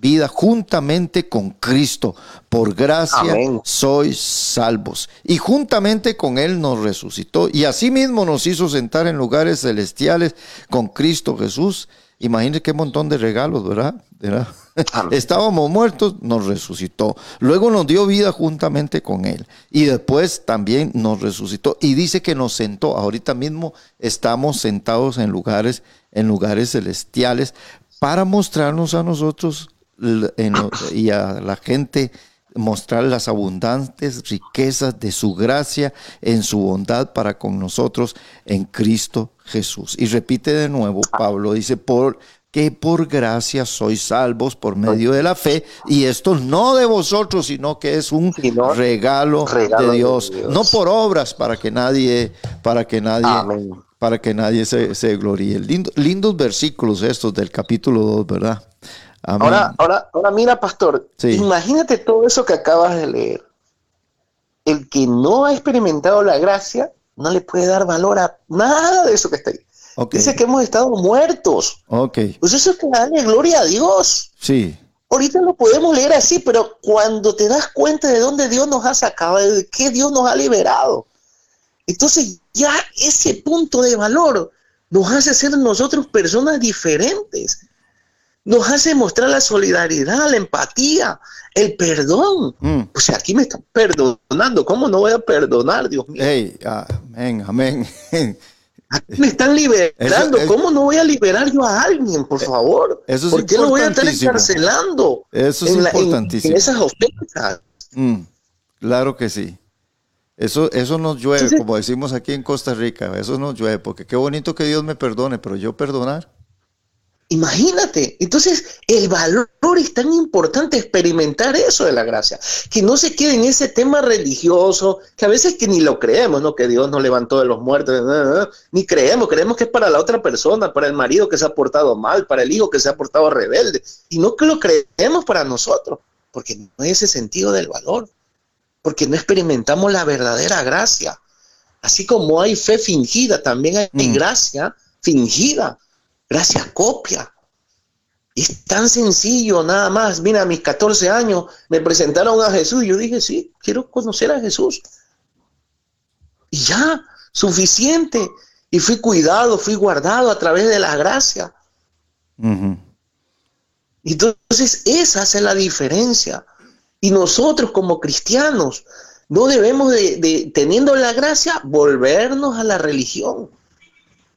Speaker 3: vida juntamente con Cristo. Por gracia sois salvos. Y juntamente con Él nos resucitó. Y asimismo nos hizo sentar en lugares celestiales con Cristo Jesús. Imagínense qué montón de regalos, ¿verdad? [LAUGHS] Estábamos muertos, nos resucitó. Luego nos dio vida juntamente con Él. Y después también nos resucitó. Y dice que nos sentó. Ahorita mismo estamos sentados en lugares, en lugares celestiales para mostrarnos a nosotros y a la gente mostrar las abundantes riquezas de su gracia en su bondad para con nosotros en Cristo Jesús. Y repite de nuevo, Pablo dice, por que por gracia sois salvos por medio de la fe, y esto no de vosotros, sino que es un regalo, de, Dios. no por obras para que nadie, para que nadie, para que nadie se, se gloríe. lindos versículos estos del capítulo 2, ¿verdad?
Speaker 4: Ahora, ahora, ahora mira, pastor, imagínate todo eso que acabas de leer. El que no ha experimentado la gracia no le puede dar valor a nada de eso que está ahí. Dice que hemos estado muertos. Pues eso es que darle gloria a Dios.
Speaker 3: Sí.
Speaker 4: Ahorita lo podemos leer así, pero cuando te das cuenta de dónde Dios nos ha sacado, de qué Dios nos ha liberado, entonces ya ese punto de valor nos hace ser nosotros personas diferentes nos hace mostrar la solidaridad, la empatía, el perdón. Mm. O sea, aquí me están perdonando. ¿Cómo no voy a perdonar, Dios mío?
Speaker 3: amén, amén.
Speaker 4: Aquí me están liberando. ¿Cómo no voy a liberar yo a alguien, por eh, favor?
Speaker 3: Eso es
Speaker 4: ¿Por qué lo voy a estar encarcelando?
Speaker 3: Eso es importantísimo.
Speaker 4: En, esas ofensas.
Speaker 3: Mm, claro que sí. Eso, eso nos llueve, como decimos aquí en Costa Rica, eso nos llueve, porque qué bonito que Dios me perdone, pero yo perdonar.
Speaker 4: Imagínate, entonces el valor es tan importante experimentar eso de la gracia, que no se quede en ese tema religioso, que a veces que ni lo creemos, ¿no? Que Dios nos levantó de los muertos, ni creemos, creemos que es para la otra persona, para el marido que se ha portado mal, para el hijo que se ha portado rebelde, y no que lo creemos para nosotros, porque no hay ese sentido del valor, porque no experimentamos la verdadera gracia. Así como hay fe fingida, también hay
Speaker 3: Mm.
Speaker 4: gracia fingida, gracia copia. Es tan sencillo, nada más. Mira, a mis 14 años me presentaron a Jesús y yo dije, sí, quiero conocer a Jesús. Y ya, suficiente. Y fui cuidado, fui guardado a través de la gracia. Entonces, esa es la diferencia. Y nosotros como cristianos no debemos de, de, teniendo la gracia, volvernos a la religión.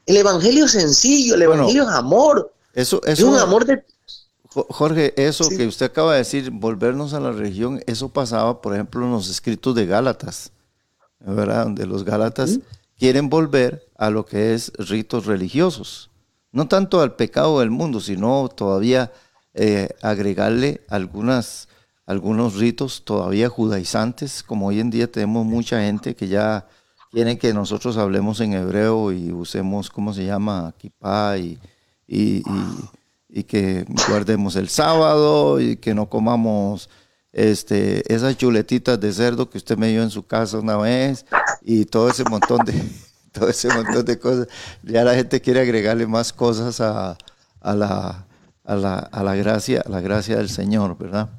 Speaker 4: El evangelio es sencillo, el
Speaker 3: Bueno,
Speaker 4: evangelio es amor.
Speaker 3: Eso,
Speaker 4: Es un amor de...
Speaker 3: Jo- Jorge, eso
Speaker 4: Sí.
Speaker 3: que usted acaba de decir, volvernos a la religión, eso pasaba, por ejemplo, en los escritos de Gálatas, ¿verdad? Donde los Gálatas quieren volver a lo que es ritos religiosos. No tanto al pecado del mundo, sino todavía eh, agregarle algunas, algunos ritos todavía judaizantes, como hoy en día tenemos mucha gente que ya quieren que nosotros hablemos en hebreo y usemos, ¿cómo se llama? Kipá y, y, y- y que guardemos el sábado y que no comamos este, esas chuletitas de cerdo que usted me dio en su casa una vez y todo ese montón de [LAUGHS] todo ese montón de cosas. Ya la gente quiere agregarle más cosas a, a la, a, la, a la gracia, a la gracia del Señor, ¿verdad?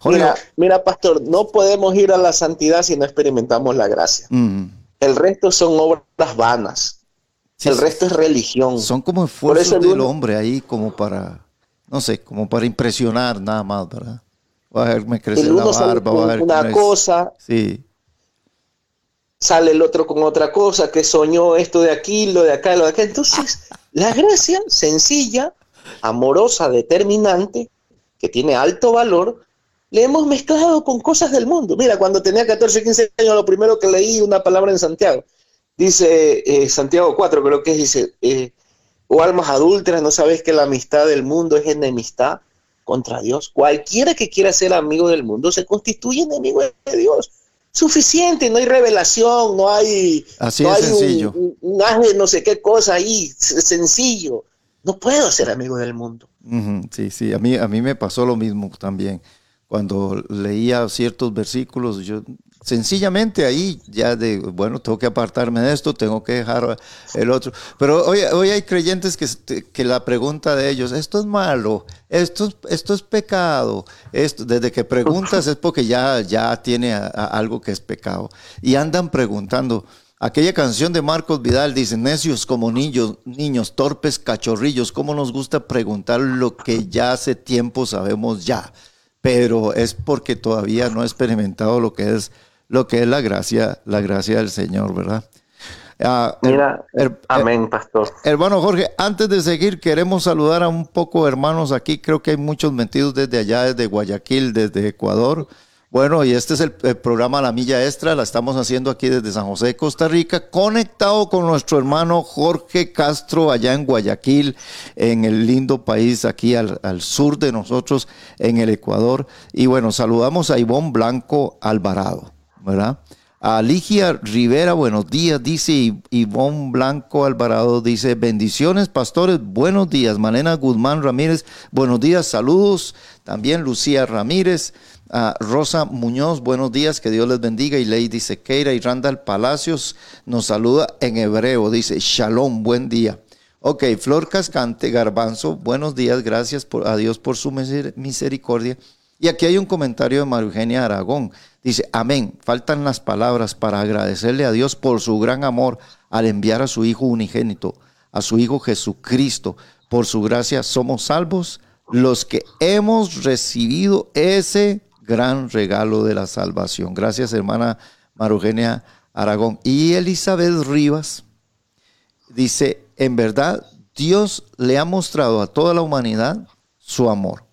Speaker 3: Jorge,
Speaker 4: Mira, mira, pastor, no podemos ir a la santidad si no experimentamos la gracia.
Speaker 3: mm,
Speaker 4: El resto son obras vanas.
Speaker 3: sí,
Speaker 4: el resto es religión.
Speaker 3: son como esfuerzos
Speaker 4: eso
Speaker 3: del hombre ahí como para, no sé, como para impresionar nada más, ¿verdad? Voy a dejarme crecer
Speaker 4: el
Speaker 3: la
Speaker 4: uno sale
Speaker 3: barba, voy a ver
Speaker 4: una cosa,
Speaker 3: Sí,
Speaker 4: sale el otro con otra cosa, que soñó esto de aquí, lo de acá, lo de acá. Entonces, la gracia sencilla, amorosa, determinante, que tiene alto valor, le hemos mezclado con cosas del mundo. Mira, cuando tenía 14, 15 años, lo primero que leí una palabra en Santiago. Dice eh, Santiago 4, creo que es, dice, eh, o almas adúlteras, no sabes que la amistad del mundo es enemistad contra Dios. Cualquiera que quiera ser amigo del mundo se constituye enemigo de Dios. Suficiente, no hay revelación, no hay,
Speaker 3: Así
Speaker 4: no hay un-
Speaker 3: sencillo.
Speaker 4: Un, un no sé qué cosa ahí, sencillo. No puedo ser amigo del mundo.
Speaker 3: Sí, sí, a mí, a mí me pasó lo mismo también. Cuando leía ciertos versículos, yo sencillamente ahí ya de, bueno, tengo que apartarme de esto, tengo que dejar el otro. Pero hoy, hoy hay creyentes que, este- que la pregunta de ellos, esto es malo, esto es, esto es pecado, esto, desde que preguntas es porque ya, ya tiene algo que es pecado. Y andan preguntando. Aquella canción de Marcos Vidal dice, necios como niños, niños, torpes cachorrillos, ¿cómo nos gusta preguntar lo que ya hace tiempo sabemos ya? Pero es porque todavía no he experimentado lo que es, lo que es la gracia, la gracia del Señor, ¿verdad? Ah,
Speaker 4: Mira,
Speaker 3: her-
Speaker 4: amén, pastor.
Speaker 3: Hermano Jorge, antes de seguir, queremos saludar a un poco hermanos aquí. Creo que hay muchos metidos desde allá, desde Guayaquil, desde Ecuador. Bueno, y este es el, programa La Milla Extra, la estamos haciendo aquí desde San José de Costa Rica, conectado con nuestro hermano Jorge Castro allá en Guayaquil, en el lindo país aquí al, al sur de nosotros, en el Ecuador. Y bueno, saludamos a Ivonne Blanco Alvarado, ¿verdad? A Ligia Rivera, buenos días, dice Ivonne Blanco Alvarado, dice, bendiciones pastores, buenos días. Malena Guzmán Ramírez, buenos días, saludos. También Lucía Ramírez, Rosa Muñoz, buenos días, que Dios les bendiga. Y Lady Sequeira y Randall Palacios nos saluda en hebreo, dice, Shalom, buen día. Ok, Flor Cascante Garbanzo, buenos días, gracias por, a Dios por su miser- misericordia. Y aquí hay un comentario de María Eugenia Aragón. Dice, amén, faltan las palabras para agradecerle a Dios por su gran amor al enviar a su Hijo unigénito, a su Hijo Jesucristo. Por su gracia somos salvos los que hemos recibido ese gran regalo de la salvación. Gracias, hermana María Eugenia Aragón. Y Elizabeth Rivas dice, en verdad, Dios le ha mostrado a toda la humanidad su amor.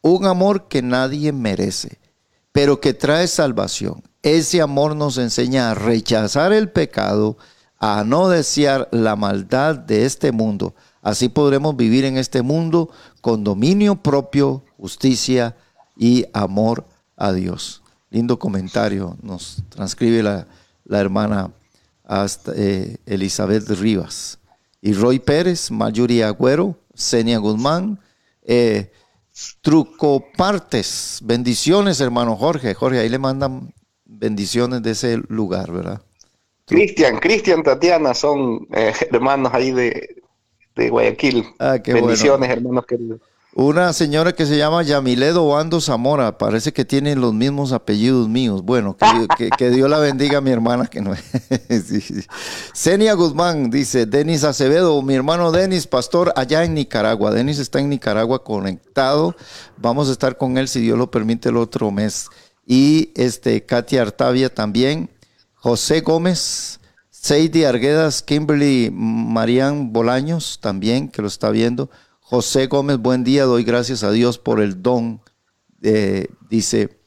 Speaker 3: Un amor que nadie merece, pero que trae salvación. Ese amor nos enseña a rechazar el pecado, a no desear la maldad de este mundo. Así podremos vivir en este mundo con dominio propio, justicia y amor a Dios. Lindo comentario nos transcribe la, la hermana hasta, eh, Elizabeth Rivas. Y Roy Pérez, Mayuri Agüero, Senia Guzmán, eh, Trucopartes. Bendiciones, hermano Jorge. Jorge, ahí le mandan bendiciones de ese lugar, ¿verdad?
Speaker 4: Cristian, Cristian, Tatiana son eh, hermanos ahí de, Guayaquil.
Speaker 3: Ah, qué
Speaker 4: bendiciones, hermanos queridos.
Speaker 3: Una señora que se llama Yamiledo Bando Zamora, parece que tiene los mismos apellidos míos. Bueno, que, Dios la bendiga a mi hermana que no Senia [LAUGHS] Guzmán dice, Denis Acevedo, mi hermano Denis, pastor allá en Nicaragua. Denis está en Nicaragua conectado. Vamos a estar con él si Dios lo permite el otro mes. Y este Katia Artavia también, José Gómez, Seidi Arguedas, Kimberly Marian Bolaños también, que lo está viendo. José Gómez, buen día, doy gracias a Dios por el don. dice,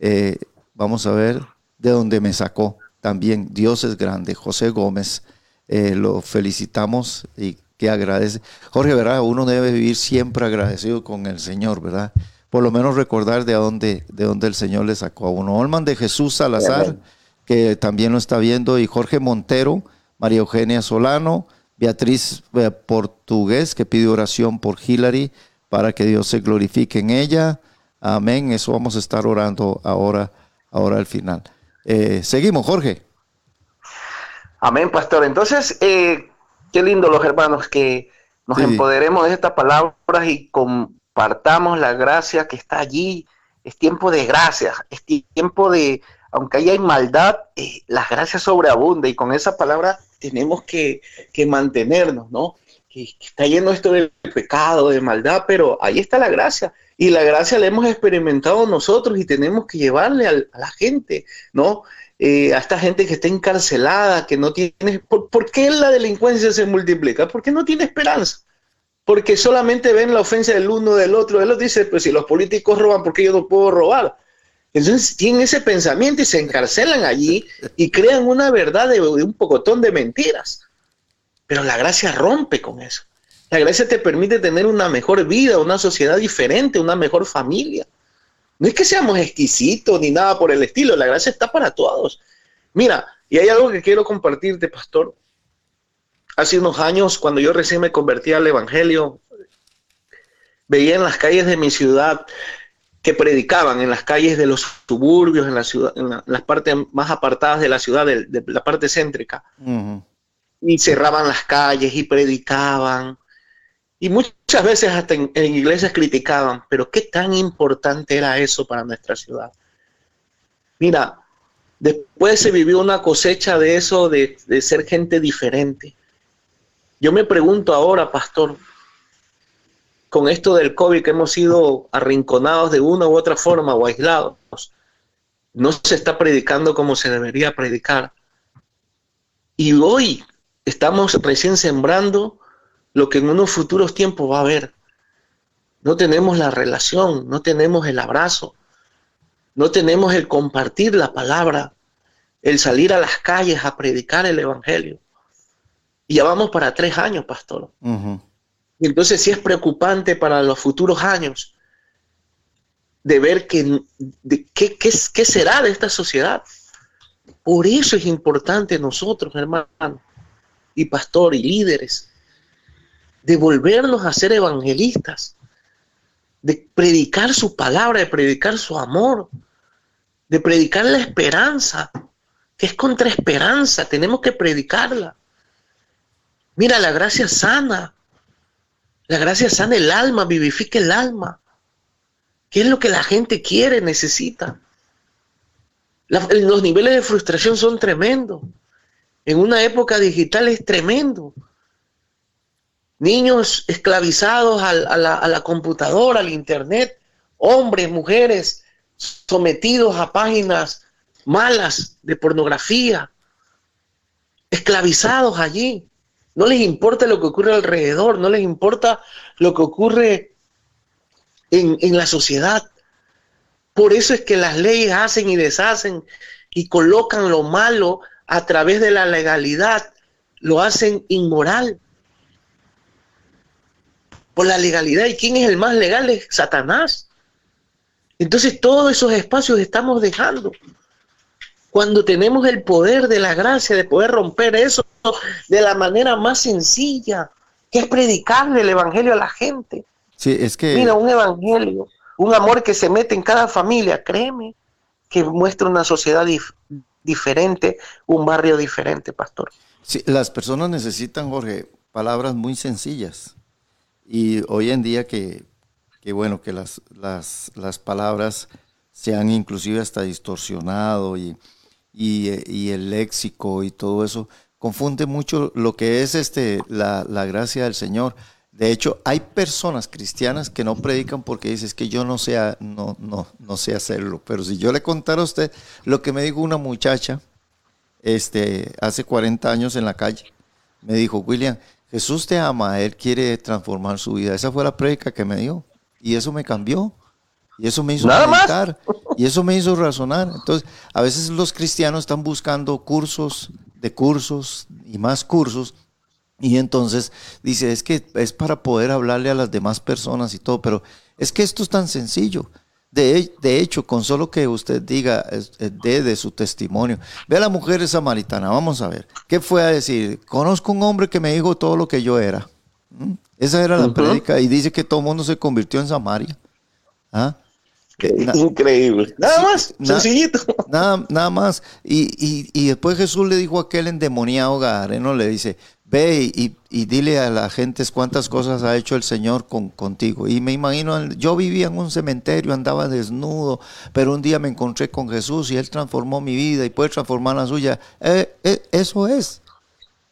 Speaker 3: eh, vamos a ver, de donde me sacó. También Dios es grande. José Gómez, eh, lo felicitamos y que agradece. Jorge, ¿verdad? Uno debe vivir siempre agradecido con el Señor, ¿verdad? Por lo menos recordar de dónde, de dónde el Señor le sacó a uno. Olman de Jesús Salazar, que también lo está viendo, y Jorge Montero, María Eugenia Solano, Beatriz eh, Portugués, que pide oración por Hillary para que Dios se glorifique en ella. Amén. Eso vamos a estar orando ahora, ahora al final. Eh, seguimos, Jorge.
Speaker 4: Amén, pastor. Entonces, eh, qué lindo los hermanos que nos empoderemos de estas palabras y compartamos la gracia que está allí. Es tiempo de gracia, es tiempo de, aunque haya maldad, las gracias sobreabundan y con esa palabra tenemos que, mantenernos, ¿no? Que, está lleno esto de pecado, de maldad, pero ahí está la gracia. Y la gracia la hemos experimentado nosotros y tenemos que llevarle a la gente, ¿no? Eh, a esta gente que está encarcelada, que no tiene... ¿por, qué la delincuencia se multiplica? Porque no tiene esperanza. Porque solamente ven la ofensa del uno del otro. Él los dice, pues si los políticos roban, ¿por qué yo no puedo robar? Entonces tienen ese pensamiento y se encarcelan allí y crean una verdad de, un pocotón de mentiras. Pero la gracia rompe con eso. La gracia te permite tener una mejor vida, una sociedad diferente, una mejor familia. No es que seamos exquisitos ni nada por el estilo, la gracia está para todos. Mira, y hay algo que quiero compartirte, pastor. Hace unos años, cuando yo recién me convertí al Evangelio, veía en las calles de mi ciudad que predicaban en las calles de los suburbios, en, la ciudad, en, las partes más apartadas de la ciudad, de, la parte céntrica. Y cerraban las calles y predicaban. Y muchas veces hasta en, iglesias criticaban, pero ¿qué tan importante era eso para nuestra ciudad? Mira, después se vivió una cosecha de eso, de, de ser gente diferente. Yo me pregunto ahora, pastor, con esto del COVID que hemos sido arrinconados de una u otra forma o aislados. No se está predicando como se debería predicar. Y hoy estamos recién sembrando lo que en unos futuros tiempos va a haber. No tenemos la relación, no tenemos el abrazo, no tenemos el compartir la palabra, el salir a las calles a predicar el Evangelio. Y ya vamos para tres años, pastor. Y entonces sí es preocupante para los futuros años de ver qué, será de esta sociedad. Por eso es importante nosotros, hermanos, y pastor y líderes, de volvernos a ser evangelistas, de predicar su palabra, de predicar su amor, de predicar la esperanza, que es contra esperanza, tenemos que predicarla. Mira, la gracia sana, la gracia sana el alma, vivifica el alma. ¿Qué es lo que la gente quiere, necesita? los niveles de frustración son tremendos. En una época digital es tremendo. Niños esclavizados a, la, a la computadora, al internet, hombres, mujeres sometidos a páginas malas de pornografía, esclavizados allí. No les importa lo que ocurre alrededor, no les importa lo que ocurre en, en la sociedad. Por eso es que las leyes hacen y deshacen y colocan lo malo a través de la legalidad, lo hacen inmoral. Por la legalidad. ¿Y quién es el más legal? Es Satanás. Entonces todos esos espacios estamos dejando cuando tenemos el poder de la gracia de poder romper eso de la manera más sencilla, que es predicarle el Evangelio a la gente.
Speaker 3: Sí, es que...
Speaker 4: Mira, un evangelio, un amor que se mete en cada familia, créeme, que muestra una sociedad diferente, un barrio diferente, pastor.
Speaker 3: Sí, las personas necesitan, Jorge, palabras muy sencillas. Y hoy en día que, que bueno, que las, las, las, palabras se han inclusive hasta distorsionado y, y, el léxico y todo eso, confunde mucho lo que es este, la, la gracia del Señor. De hecho, hay personas cristianas que no predican porque dices que yo no sé, no, no, no sé hacerlo. Pero si yo le contara a usted lo que me dijo una muchacha este, hace 40 años en la calle, me dijo, William, Jesús te ama, Él quiere transformar su vida. Esa fue la prédica que me dio. Y eso me cambió. Y eso me hizo meditar. Y eso me hizo razonar. Entonces, a veces los cristianos están buscando cursos de cursos y más cursos y entonces dice, es que es para poder hablarle a las demás personas y todo, pero es que esto es tan sencillo. De, de hecho, con solo que usted diga, de, de su testimonio, ve a la mujer samaritana, vamos a ver, ¿qué fue a decir? Conozco un hombre que me dijo todo lo que yo era. ¿Mm? Esa era la prédica y dice que todo el mundo se convirtió en Samaria. ¿Ah? [LAUGHS]
Speaker 4: Increíble. Nada más, sencillito. [LAUGHS]
Speaker 3: Nada, nada más. Y, y, y, después Jesús le dijo a aquel endemoniado Gadareno, le dice, ve y, dile a la gente cuántas cosas ha hecho el Señor con, contigo. Y me imagino, yo vivía en un cementerio, andaba desnudo, pero un día me encontré con Jesús y Él transformó mi vida y puede transformar la suya. Eh, eh, eso es,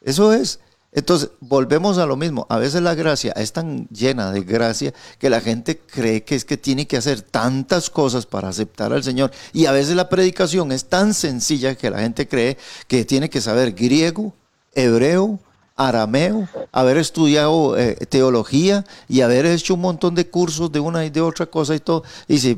Speaker 3: eso es. Entonces, volvemos a lo mismo. A veces la gracia es tan llena de gracia que la gente cree que es que tiene que hacer tantas cosas para aceptar al Señor. Y a veces la predicación es tan sencilla que la gente cree que tiene que saber griego, hebreo, arameo, haber estudiado eh, teología y haber hecho un montón de cursos de una y de otra cosa y todo. Y, si,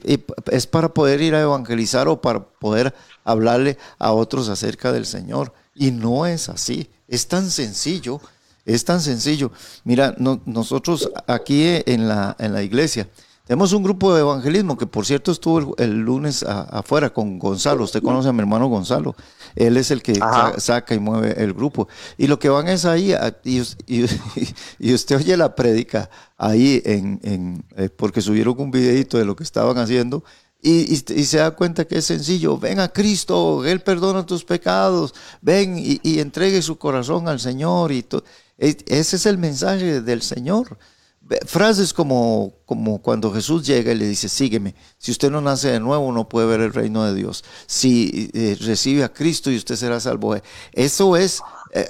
Speaker 3: es para poder ir a evangelizar o para poder hablarle a otros acerca del Señor. Y no es así. Es tan sencillo. Es tan sencillo. Mira, nosotros aquí en la, en la iglesia, tenemos un grupo de evangelismo que, por cierto, estuvo el, lunes afuera con Gonzalo. Usted conoce a mi hermano Gonzalo. Él es el que saca y mueve el grupo. Y lo que van es ahí, y, [LAUGHS] y, usted oye la prédica ahí, en, en eh, porque subieron un videito de lo que estaban haciendo. Y, se da cuenta que es sencillo. Ven a Cristo, Él perdona tus pecados. Ven y, entregue su corazón al Señor. Y ese es el mensaje del Señor. Frases como, como cuando Jesús llega y le dice, sígueme. Si usted no nace de nuevo, no puede ver el reino de Dios. Si eh, recibe a Cristo y usted será salvo. Eso es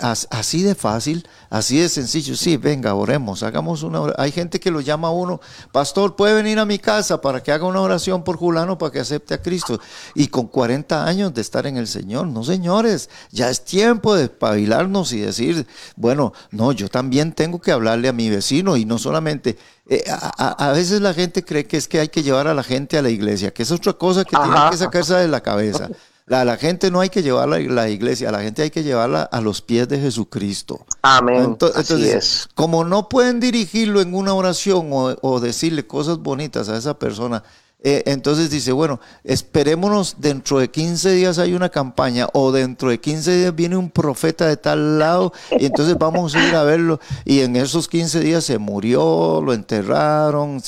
Speaker 3: así de fácil, así de sencillo. Sí, venga, oremos, hagamos una oración. Hay gente que lo llama a uno, pastor, puede venir a mi casa para que haga una oración por Julano para que acepte a Cristo. Y con 40 años de estar en el Señor, no señores, ya es tiempo de espabilarnos y decir, bueno, no, yo también tengo que hablarle a mi vecino y no solamente... Eh, a, veces la gente cree que es que hay que llevar a la gente a la iglesia, que es otra cosa que tiene que sacarse de la cabeza. La, la gente no hay que llevarla a la iglesia, la gente hay que llevarla a los pies de Jesucristo.
Speaker 4: Amén. Entonces,
Speaker 3: como no pueden dirigirlo en una oración o, o decirle cosas bonitas a esa persona, eh, entonces dice, bueno, esperémonos, dentro de 15 días hay una campaña o dentro de 15 días viene un profeta de tal lado y entonces vamos a ir a verlo. Y en esos 15 días se murió, lo enterraron.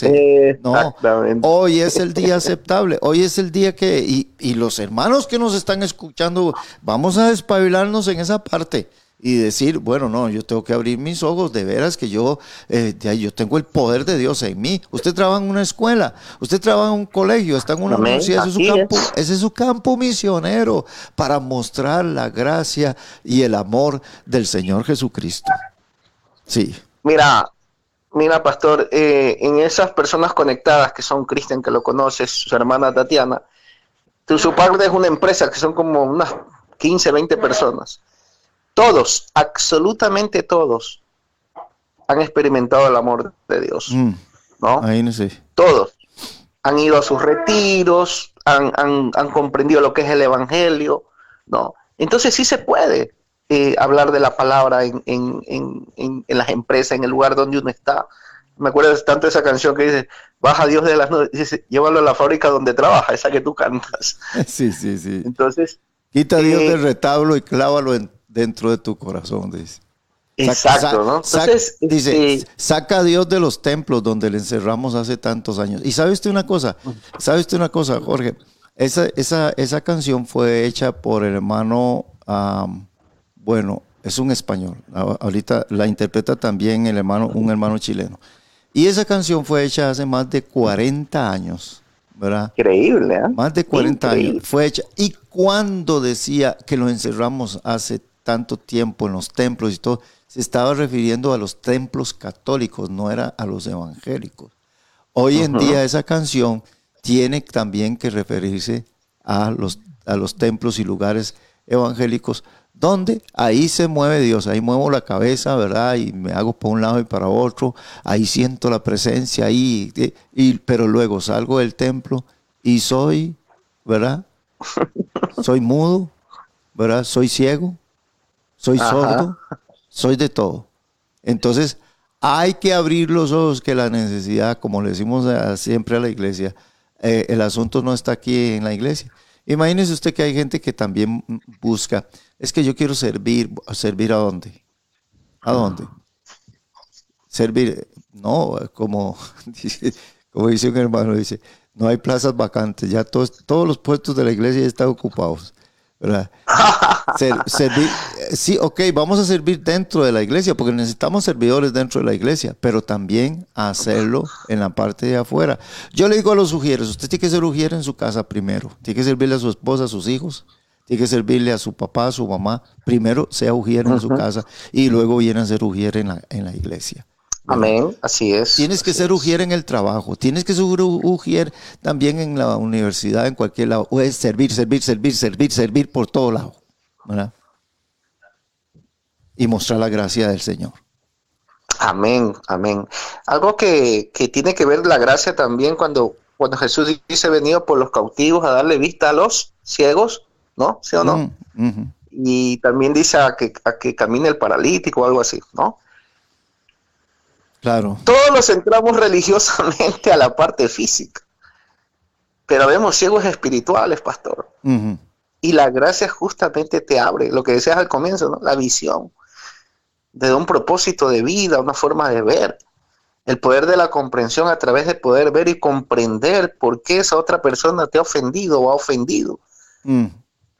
Speaker 3: no, hoy es el día aceptable, hoy es el día que, y, y los hermanos que nos están escuchando, vamos a despabilarnos en esa parte y decir, bueno, no, yo tengo que abrir mis ojos, de veras que yo, eh, yo tengo el poder de Dios en mí. Usted trabaja en una escuela, usted trabaja en un colegio, está en una universidad, ese es, su campo, ese es su campo misionero para mostrar la gracia y el amor del Señor Jesucristo. Sí.
Speaker 4: Mira, mira, pastor, eh, en esas personas conectadas que son Cristian, que lo conoces, su hermana Tatiana, su padre es una empresa que son como unas 15, 20 personas todos, absolutamente todos, han experimentado el amor de Dios. Mm. ¿no?
Speaker 3: Ahí no sé.
Speaker 4: Todos. Han ido a sus retiros, han, comprendido lo que es el Evangelio, ¿no? Entonces sí se puede eh, hablar de la palabra en, en, las empresas, en el lugar donde uno está. Me acuerdo tanto de esa canción que dice, baja Dios de las nubes, dice, llévalo a la fábrica donde trabaja, esa que tú cantas. [LAUGHS]
Speaker 3: Sí, sí, sí.
Speaker 4: Entonces...
Speaker 3: Quita a Dios eh, del retablo y clávalo en dentro de tu corazón, dice.
Speaker 4: Exacto, ¿no?
Speaker 3: Entonces, dice, este, saca a Dios de los templos donde le encerramos hace tantos años. Y sabe usted una cosa, sabe usted una cosa, Jorge, esa, esa, esa canción fue hecha por el hermano, bueno, es un español. Ahorita la interpreta también el hermano, un hermano chileno. Y esa canción fue hecha hace más de 40 años, ¿verdad?
Speaker 4: Increíble, ¿eh?
Speaker 3: Más de 40 años fue hecha. Y cuando decía que lo encerramos hace tanto tiempo en los templos y todo, se estaba refiriendo a los templos católicos, no era a los evangélicos. Hoy en día esa canción tiene también que referirse a los, a los templos y lugares evangélicos, donde ahí se mueve Dios, ahí muevo la cabeza, ¿verdad? Y me hago para un lado y para otro, ahí siento la presencia, ahí, y, pero luego salgo del templo y soy, ¿verdad? [LAUGHS] Soy mudo, ¿verdad? Soy ciego, soy sordo, soy de todo. Entonces, hay que abrir los ojos que la necesidad, como le decimos siempre a la iglesia, eh, el asunto no está aquí en la iglesia. Imagínese usted que hay gente que también busca, es que yo quiero servir, servir a dónde? ¿A dónde? Servir, no, como, [LAUGHS] como dice un hermano, dice, no hay plazas vacantes, ya todos, todos los puestos de la iglesia están ocupados. ¿Verdad? servir, sí, ok, vamos a servir dentro de la iglesia, porque necesitamos servidores dentro de la iglesia, pero también hacerlo en la parte de afuera. Yo le digo a los sugieres, usted tiene que ser ujier en su casa primero, tiene que servirle a su esposa, a sus hijos, tiene que servirle a su papá, a su mamá. Primero sea ujier en su casa y luego viene a ser ujier en la, en la iglesia.
Speaker 4: Amén, así es.
Speaker 3: Tienes que ser ujier en el trabajo, tienes que ser ujier también en la universidad, en cualquier lado. O es servir, servir, servir, servir, servir por todo lado. ¿verdad? Y mostrar la gracia del Señor.
Speaker 4: Amén, amén. Algo que, tiene que ver la gracia también cuando, cuando Jesús dice venido por los cautivos a darle vista a los ciegos, ¿no? ¿Sí o no? Mm, y también dice a que, a que camine el paralítico o algo así, ¿no?
Speaker 3: Claro.
Speaker 4: Todos los centramos religiosamente a la parte física, pero vemos ciegos espirituales, pastor. Y la gracia justamente te abre, lo que decías al comienzo, ¿no? la visión de un propósito de vida, una forma de ver, el poder de la comprensión a través de poder ver y comprender por qué esa otra persona te ha ofendido o ha ofendido.
Speaker 3: Mm,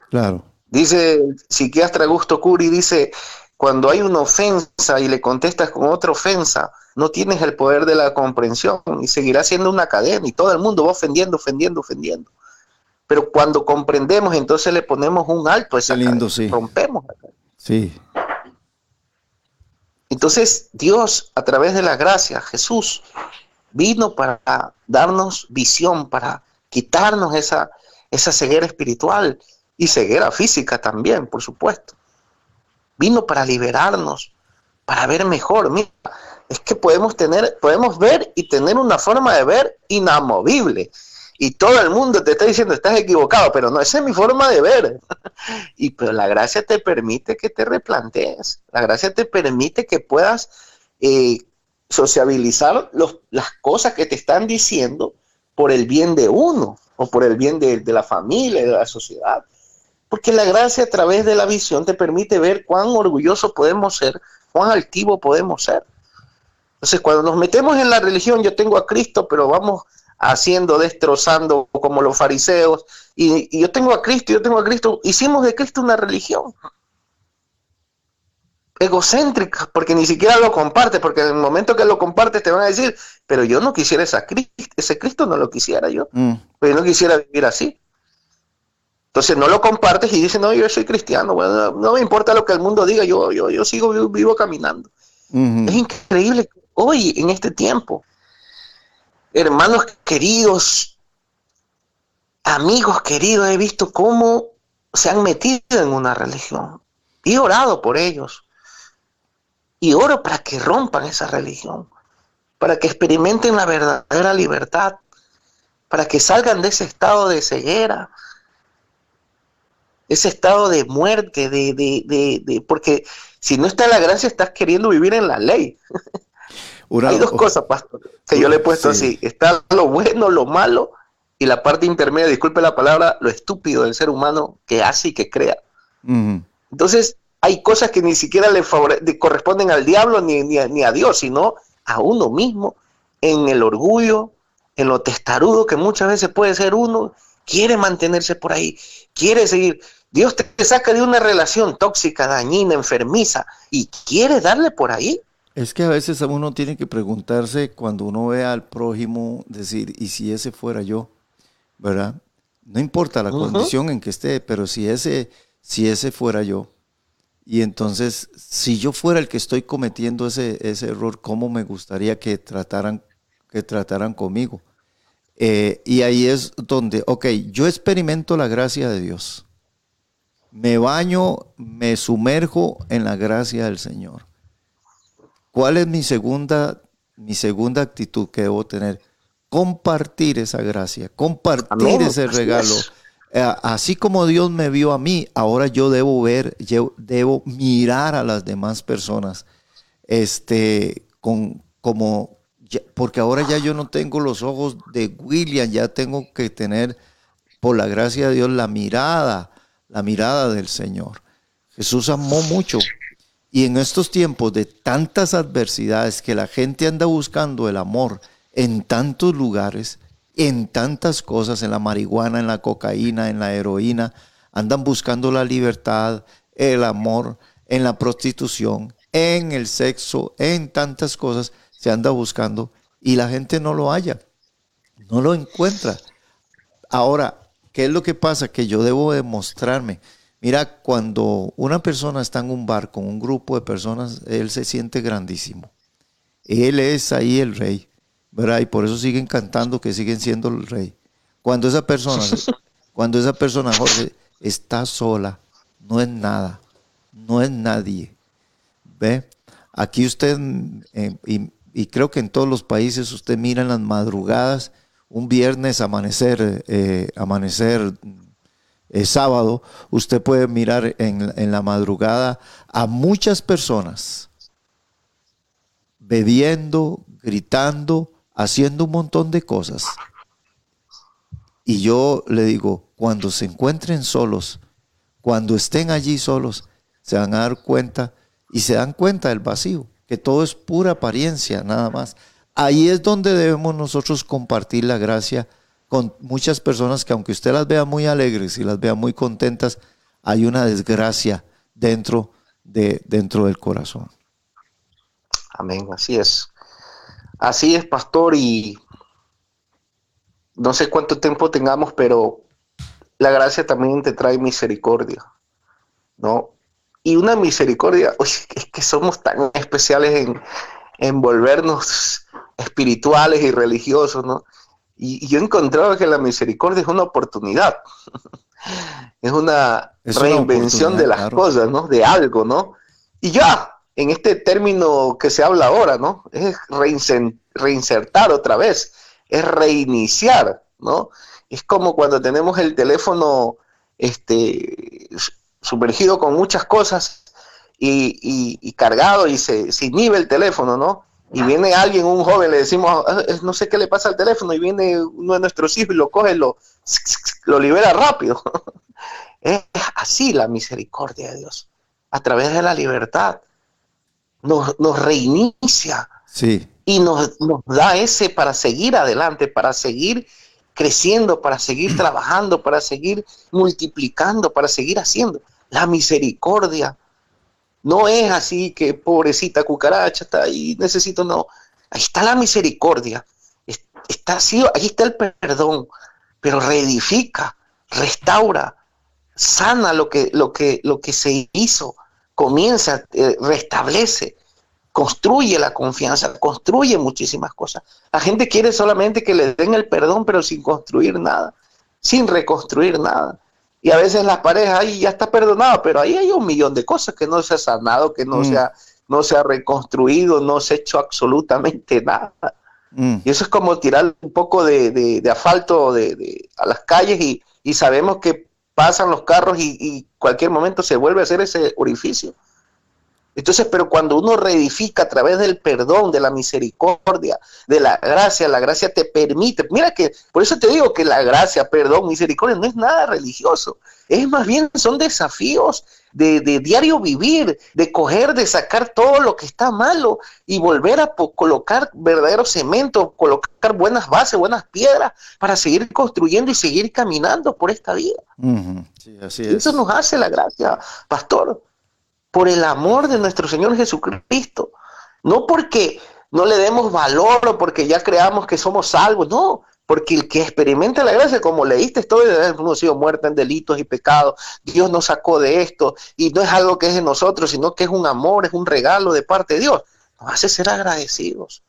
Speaker 3: claro.
Speaker 4: Dice el psiquiatra Augusto Curi, dice, cuando hay una ofensa y le contestas con otra ofensa, no tienes el poder de la comprensión y seguirá siendo una cadena y todo el mundo va ofendiendo, ofendiendo, ofendiendo. Pero cuando comprendemos, entonces le ponemos un alto a esa
Speaker 3: lindo, sí.
Speaker 4: rompemos.
Speaker 3: Sí.
Speaker 4: Entonces Dios, a través de la gracia, Jesús, vino para darnos visión, para quitarnos esa, esa ceguera espiritual y ceguera física también, por supuesto. Vino para liberarnos, para ver mejor. Mira, es que podemos tener, podemos ver y tener una forma de ver inamovible. Y todo el mundo te está diciendo, estás equivocado, pero no, esa es mi forma de ver. [LAUGHS] y pero la gracia te permite que te replantees. La gracia te permite que puedas eh, sociabilizar los, las cosas que te están diciendo por el bien de uno o por el bien de, de la familia, de la sociedad. Porque la gracia a través de la visión te permite ver cuán orgulloso podemos ser, cuán altivo podemos ser. Entonces, cuando nos metemos en la religión, yo tengo a Cristo, pero vamos haciendo, destrozando como los fariseos, y, yo tengo a Cristo, yo tengo a Cristo, hicimos de Cristo una religión egocéntrica, porque ni siquiera lo comparte, porque en el momento que lo compartes te van a decir, pero yo no quisiera esa Cristo, ese Cristo no lo quisiera yo, mm. pero yo no quisiera vivir así. Entonces no lo compartes y dices, no, yo soy cristiano, bueno, no me importa lo que el mundo diga, yo, yo, yo sigo vivo, caminando. Es increíble hoy, en este tiempo. Hermanos queridos, amigos queridos, he visto cómo se han metido en una religión. Y he orado por ellos. Y oro para que rompan esa religión, para que experimenten la verdadera libertad, para que salgan de ese estado de ceguera, ese estado de muerte, de, de, de, porque si no está la gracia, estás queriendo vivir en la ley. [LAUGHS] Hay dos cosas, pastor, que yo le he puesto así. Está lo bueno, lo malo y la parte intermedia, disculpe la palabra, lo estúpido del ser humano que hace y que crea. Entonces, hay cosas que ni siquiera le, corresponden al diablo ni, ni, a Dios, sino a uno mismo, en el orgullo, en lo testarudo que muchas veces puede ser uno, quiere mantenerse por ahí, quiere seguir. Dios te saca de una relación tóxica, dañina, enfermiza y quiere darle por ahí.
Speaker 3: Es que a veces uno tiene que preguntarse cuando uno ve al prójimo, decir, ¿y si ese fuera yo? ¿Verdad? No importa la condición en que esté, pero si ese, si ese fuera yo, y entonces, si yo fuera el que estoy cometiendo ese, ese error, ¿cómo me gustaría que trataran, que trataran conmigo? Eh, y ahí es donde, ok, yo experimento la gracia de Dios. Me baño, me sumerjo en la gracia del Señor. ¿Cuál es mi segunda, mi segunda actitud que debo tener? Compartir esa gracia, compartir ese regalo. Eh, así como Dios me vio a mí, ahora yo debo ver, yo debo mirar a las demás personas, este, con, como, porque ahora ya yo no tengo los ojos de William, ya tengo que tener, por la gracia de Dios, la mirada, la mirada del Señor. Jesús amó mucho. Y en estos tiempos de tantas adversidades que la gente anda buscando el amor en tantos lugares, en tantas cosas, en la marihuana, en la cocaína, en la heroína, andan buscando la libertad, el amor, en la prostitución, en el sexo, en tantas cosas, se anda buscando y la gente no lo halla, no lo encuentra. Ahora, ¿qué es lo que pasa? Que yo debo demostrarme. Mira, cuando una persona está en un bar con un grupo de personas, él se siente grandísimo. Él es ahí el rey. ¿verdad? Y por eso siguen cantando que siguen siendo el rey. Cuando esa persona, [LAUGHS] cuando esa persona, Jorge, está sola, no es nada, no es nadie. ¿Ve? Aquí usted, eh, y, creo que en todos los países usted mira en las madrugadas, un viernes amanecer, eh, amanecer eh, sábado, usted puede mirar en, en la madrugada a muchas personas bebiendo, gritando, haciendo un montón de cosas. Y yo le digo, cuando se encuentren solos, cuando estén allí solos, se van a dar cuenta y se dan cuenta del vacío, que todo es pura apariencia, nada más. Ahí es donde debemos nosotros compartir la gracia con muchas personas que aunque usted las vea muy alegres y las vea muy contentas, hay una desgracia dentro, de, dentro del corazón.
Speaker 4: Amén, así es. Así es, pastor, y no sé cuánto tiempo tengamos, pero la gracia también te trae misericordia, ¿no? Y una misericordia, [LAUGHS] oye, es que somos tan especiales en, en volvernos espirituales y religiosos, ¿no? Y, yo he encontrado que la misericordia es una oportunidad, [LAUGHS] es una reinvención de las cosas, ¿no? De algo, ¿no? Y ya, en este término que se habla ahora, ¿no? Es reinsertar otra vez, es reiniciar, ¿no? Es como cuando tenemos el teléfono este, sumergido con muchas cosas y, cargado y se, se, inhibe el teléfono, ¿no? Y viene alguien, un joven, le decimos, ah, no sé qué le pasa al teléfono, y viene uno de nuestros hijos y lo coge, lo, lo libera rápido. [LAUGHS] es así la misericordia de Dios, a través de la libertad nos, nos reinicia.
Speaker 3: Sí.
Speaker 4: Y nos, da ese para seguir adelante, para seguir creciendo, para seguir trabajando, para seguir multiplicando, para seguir haciendo. La misericordia no es así que pobrecita cucaracha está ahí, necesito, no. Ahí está la misericordia. Está así, ahí está el perdón, pero reedifica, restaura, sana lo que, lo que, lo que se hizo, comienza, eh, restablece, construye la confianza, construye muchísimas cosas. La gente quiere solamente que le den el perdón, pero sin construir nada, sin reconstruir nada. Y a veces las parejas, ahí ya está perdonado, pero ahí hay un millón de cosas que no se ha sanado, que no, mm. se, ha, no se ha reconstruido, no se ha hecho absolutamente nada. Mm. Y eso es como tirar un poco de, asfalto de, a las calles y, y sabemos que pasan los carros y, y cualquier momento se vuelve a hacer ese orificio. Entonces, pero cuando uno reedifica a través del perdón, de la misericordia, de la gracia, la gracia te permite, mira que, por eso te digo que la gracia, perdón, misericordia no es nada religioso, es más bien, son desafíos de, diario vivir, de coger, de sacar todo lo que está malo y volver a colocar verdadero cemento, colocar buenas bases, buenas piedras para seguir construyendo y seguir caminando por esta vida. Eso nos hace la gracia, pastor, por el amor de nuestro Señor Jesucristo. No porque no le demos valor o porque ya creamos que somos salvos, no, porque el que experimenta la gracia, como leíste, todo hemos sido muerto en delitos y pecados, Dios nos sacó de esto, y no es algo que es de nosotros, sino que es un amor, es un regalo de parte de Dios. Nos hace ser agradecidos.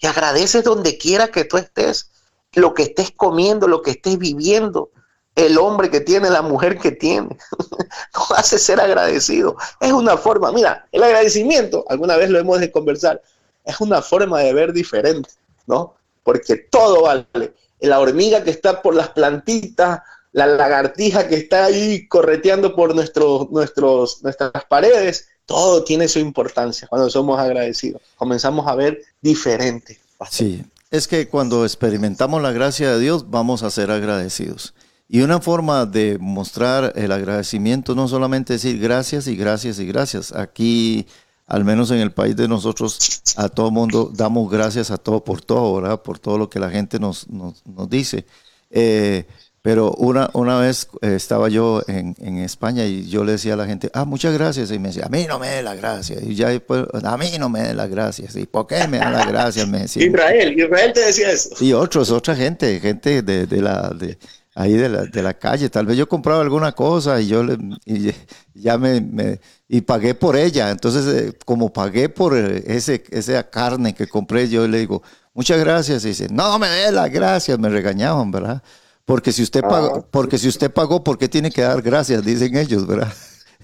Speaker 4: Y agradeces donde quiera que tú estés, lo que estés comiendo, lo que estés viviendo, el hombre que tiene, la mujer que tiene. [LAUGHS] Nos hace ser agradecidos. Es una forma, mira, el agradecimiento, alguna vez lo hemos de conversar, es una forma de ver diferente, ¿no? porque todo vale. La hormiga que está por las plantitas, la lagartija que está ahí correteando por nuestros, nuestros, nuestras paredes, todo tiene su importancia cuando somos agradecidos. Comenzamos a ver diferente.
Speaker 3: Sí, es que cuando experimentamos la gracia de Dios vamos a ser agradecidos. Y una forma de mostrar el agradecimiento no solamente decir gracias y gracias y gracias. Aquí al menos en el país de nosotros, a todo mundo damos gracias a todo por todo, ¿verdad? Por todo lo que la gente nos, nos, dice. Eh, pero una, una vez eh, estaba yo en, en, España y yo le decía a la gente, ah, muchas gracias. Y me decía, a mí no me dé las gracias. Y ya después, a mí no me dé las gracias. ¿Y por qué me da las gracias? Me decía.
Speaker 4: Israel, Israel te decía eso.
Speaker 3: Y otros, otra gente, gente de, de la... De, ahí de la, de la, calle. Tal vez yo compraba alguna cosa y yo le, y ya me, me, y pagué por ella. Entonces, eh, como pagué por ese, esa carne que compré, yo le digo, muchas gracias. Y dice, no me dé las gracias. Me regañaban, ¿verdad? Porque si usted pagó, ah. porque si usted pagó, ¿por qué tiene que dar gracias? Dicen ellos, ¿verdad?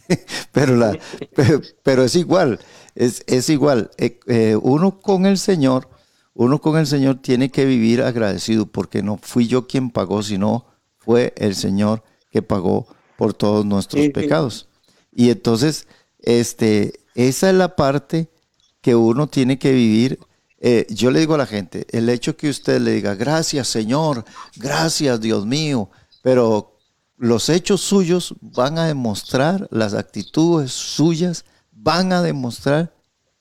Speaker 3: [LAUGHS] pero, la, pero, es igual, es, es igual. Eh, eh, uno con el Señor, uno con el Señor tiene que vivir agradecido porque no fui yo quien pagó, sino fue el Señor que pagó por todos nuestros pecados. Y entonces, este, esa es la parte que uno tiene que vivir. Eh, yo le digo a la gente, el hecho que usted le diga, gracias Señor, gracias Dios mío, pero los hechos suyos van a demostrar, las actitudes suyas van a demostrar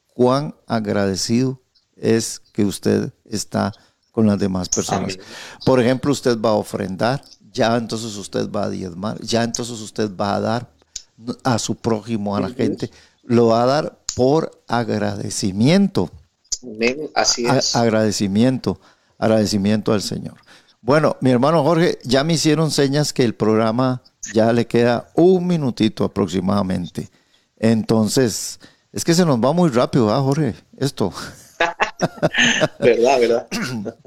Speaker 3: cuán agradecido es que usted está con las demás personas. Por ejemplo, usted va a ofrendar, ya entonces usted va a diezmar, ya entonces usted va a dar a su prójimo, a la gente, lo va a dar por agradecimiento.
Speaker 4: Así es.
Speaker 3: agradecimiento, agradecimiento al Señor. Bueno, mi hermano Jorge, ya me hicieron señas que el programa ya le queda un minutito aproximadamente. Entonces, es que se nos va muy rápido, ¿ah, Jorge? Esto. [LAUGHS]
Speaker 4: verdad, verdad.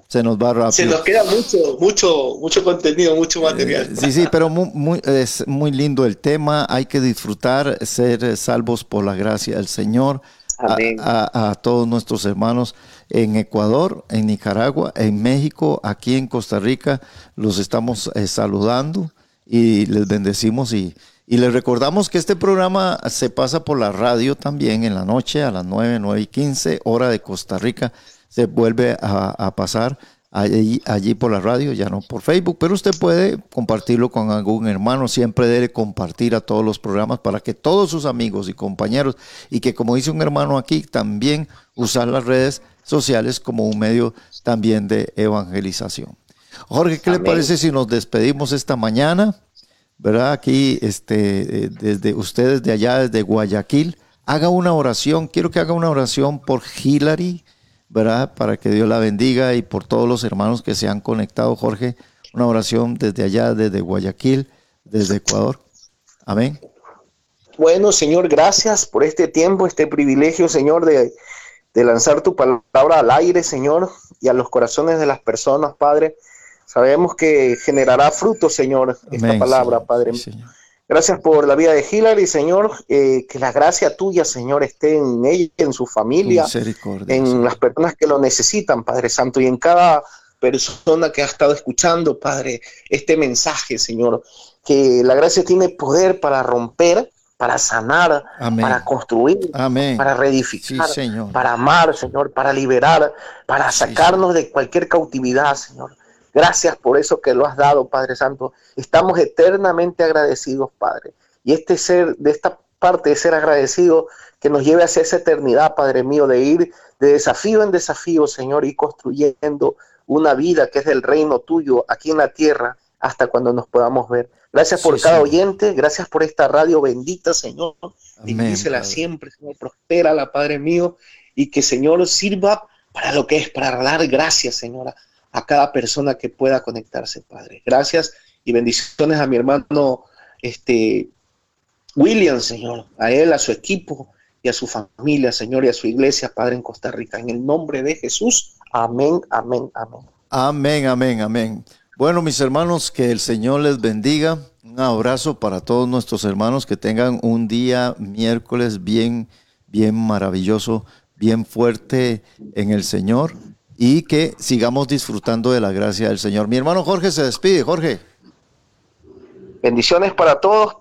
Speaker 3: Se nos va rápido.
Speaker 4: Se nos queda mucho, mucho, mucho contenido, mucho eh, material.
Speaker 3: sí, sí, pero muy, es muy lindo el tema. Hay que disfrutar, ser salvos por la gracia del Señor. A, a, todos nuestros hermanos en Ecuador, en Nicaragua, en México, aquí en Costa Rica, los estamos eh, saludando y les bendecimos y, y les recordamos que este programa se pasa por la radio también en la noche a las 9, 9 y 15, hora de Costa Rica. Se vuelve a, pasar allí, allí, por la radio, ya no por Facebook, pero usted puede compartirlo con algún hermano. Siempre debe compartir a todos los programas para que todos sus amigos y compañeros, y que como dice un hermano aquí, también usar las redes sociales como un medio también de evangelización. Jorge, ¿qué le parece si nos despedimos esta mañana? ¿Verdad? Aquí, este, eh, desde ustedes de allá, desde Guayaquil, haga una oración. Quiero que haga una oración por Hillary, ¿verdad? Para que Dios la bendiga y por todos los hermanos que se han conectado, Jorge. Una oración desde allá, desde Guayaquil, desde Ecuador. Amén.
Speaker 4: Bueno, Señor, gracias por este tiempo, este privilegio, Señor, de, de lanzar tu palabra al aire, Señor, y a los corazones de las personas, Padre. Sabemos que generará fruto, Señor, esta palabra, Padre. Gracias por la vida de Hillary, Señor. Eh, que la gracia tuya, Señor, esté en ella, en su familia, en las personas que lo necesitan, Padre Santo, y en cada persona que ha estado escuchando, Padre, este mensaje, Señor. Que la gracia tiene poder para romper, para sanar, para construir, para reedificar, para amar, Señor, para liberar, para sacarnos de cualquier cautividad, Señor. Gracias por eso que lo has dado, Padre Santo. Estamos eternamente agradecidos, Padre. y este ser, de esta parte de ser agradecido, que nos lleve hacia esa eternidad, Padre mío, de ir de desafío en desafío, Señor, y construyendo una vida que es del reino tuyo aquí en la tierra hasta cuando nos podamos ver. Gracias por cada oyente, gracias por esta radio bendita, Señor. Bendícela siempre, Señor, la Padre mío, y que, Señor, sirva para lo que es, para dar gracias, Señora, a cada persona que pueda conectarse, Padre. Gracias y bendiciones a mi hermano este, William, Señor, a él, a su equipo y a su familia, Señor, y a su iglesia, Padre, en Costa Rica. En el nombre de Jesús, amén, amén, amén.
Speaker 3: Amén, amén, amén. Bueno, mis hermanos, que el Señor les bendiga. Un abrazo para todos nuestros hermanos, que tengan un día miércoles bien, bien maravilloso, bien fuerte en el Señor y que sigamos disfrutando de la gracia del Señor. Mi hermano Jorge se despide. Jorge.
Speaker 4: Bendiciones para todos,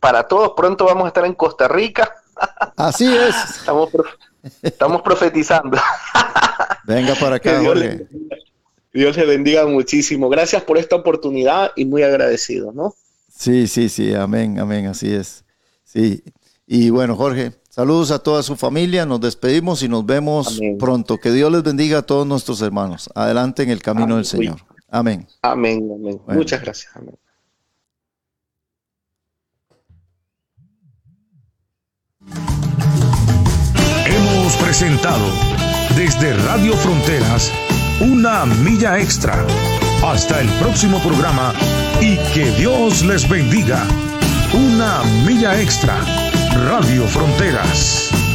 Speaker 4: para todos. Pronto vamos a estar en Costa Rica. [LAUGHS]
Speaker 3: Así es.
Speaker 4: Estamos, profetizando. [LAUGHS]
Speaker 3: Venga para acá, Jorge.
Speaker 4: Dios le bendiga muchísimo. Gracias por esta oportunidad y muy agradecido, ¿no?
Speaker 3: Sí, sí, sí, amén, amén, así es. Sí. Y bueno, Jorge, saludos a toda su familia, nos despedimos y nos vemos pronto. Que Dios les bendiga a todos nuestros hermanos. Adelante en el camino del Señor. Amén.
Speaker 4: Amén, amén. Muchas gracias. Amén.
Speaker 1: Hemos presentado desde Radio Fronteras una milla extra. Hasta el próximo programa y que Dios les bendiga. Una milla extra. Radio Fronteras.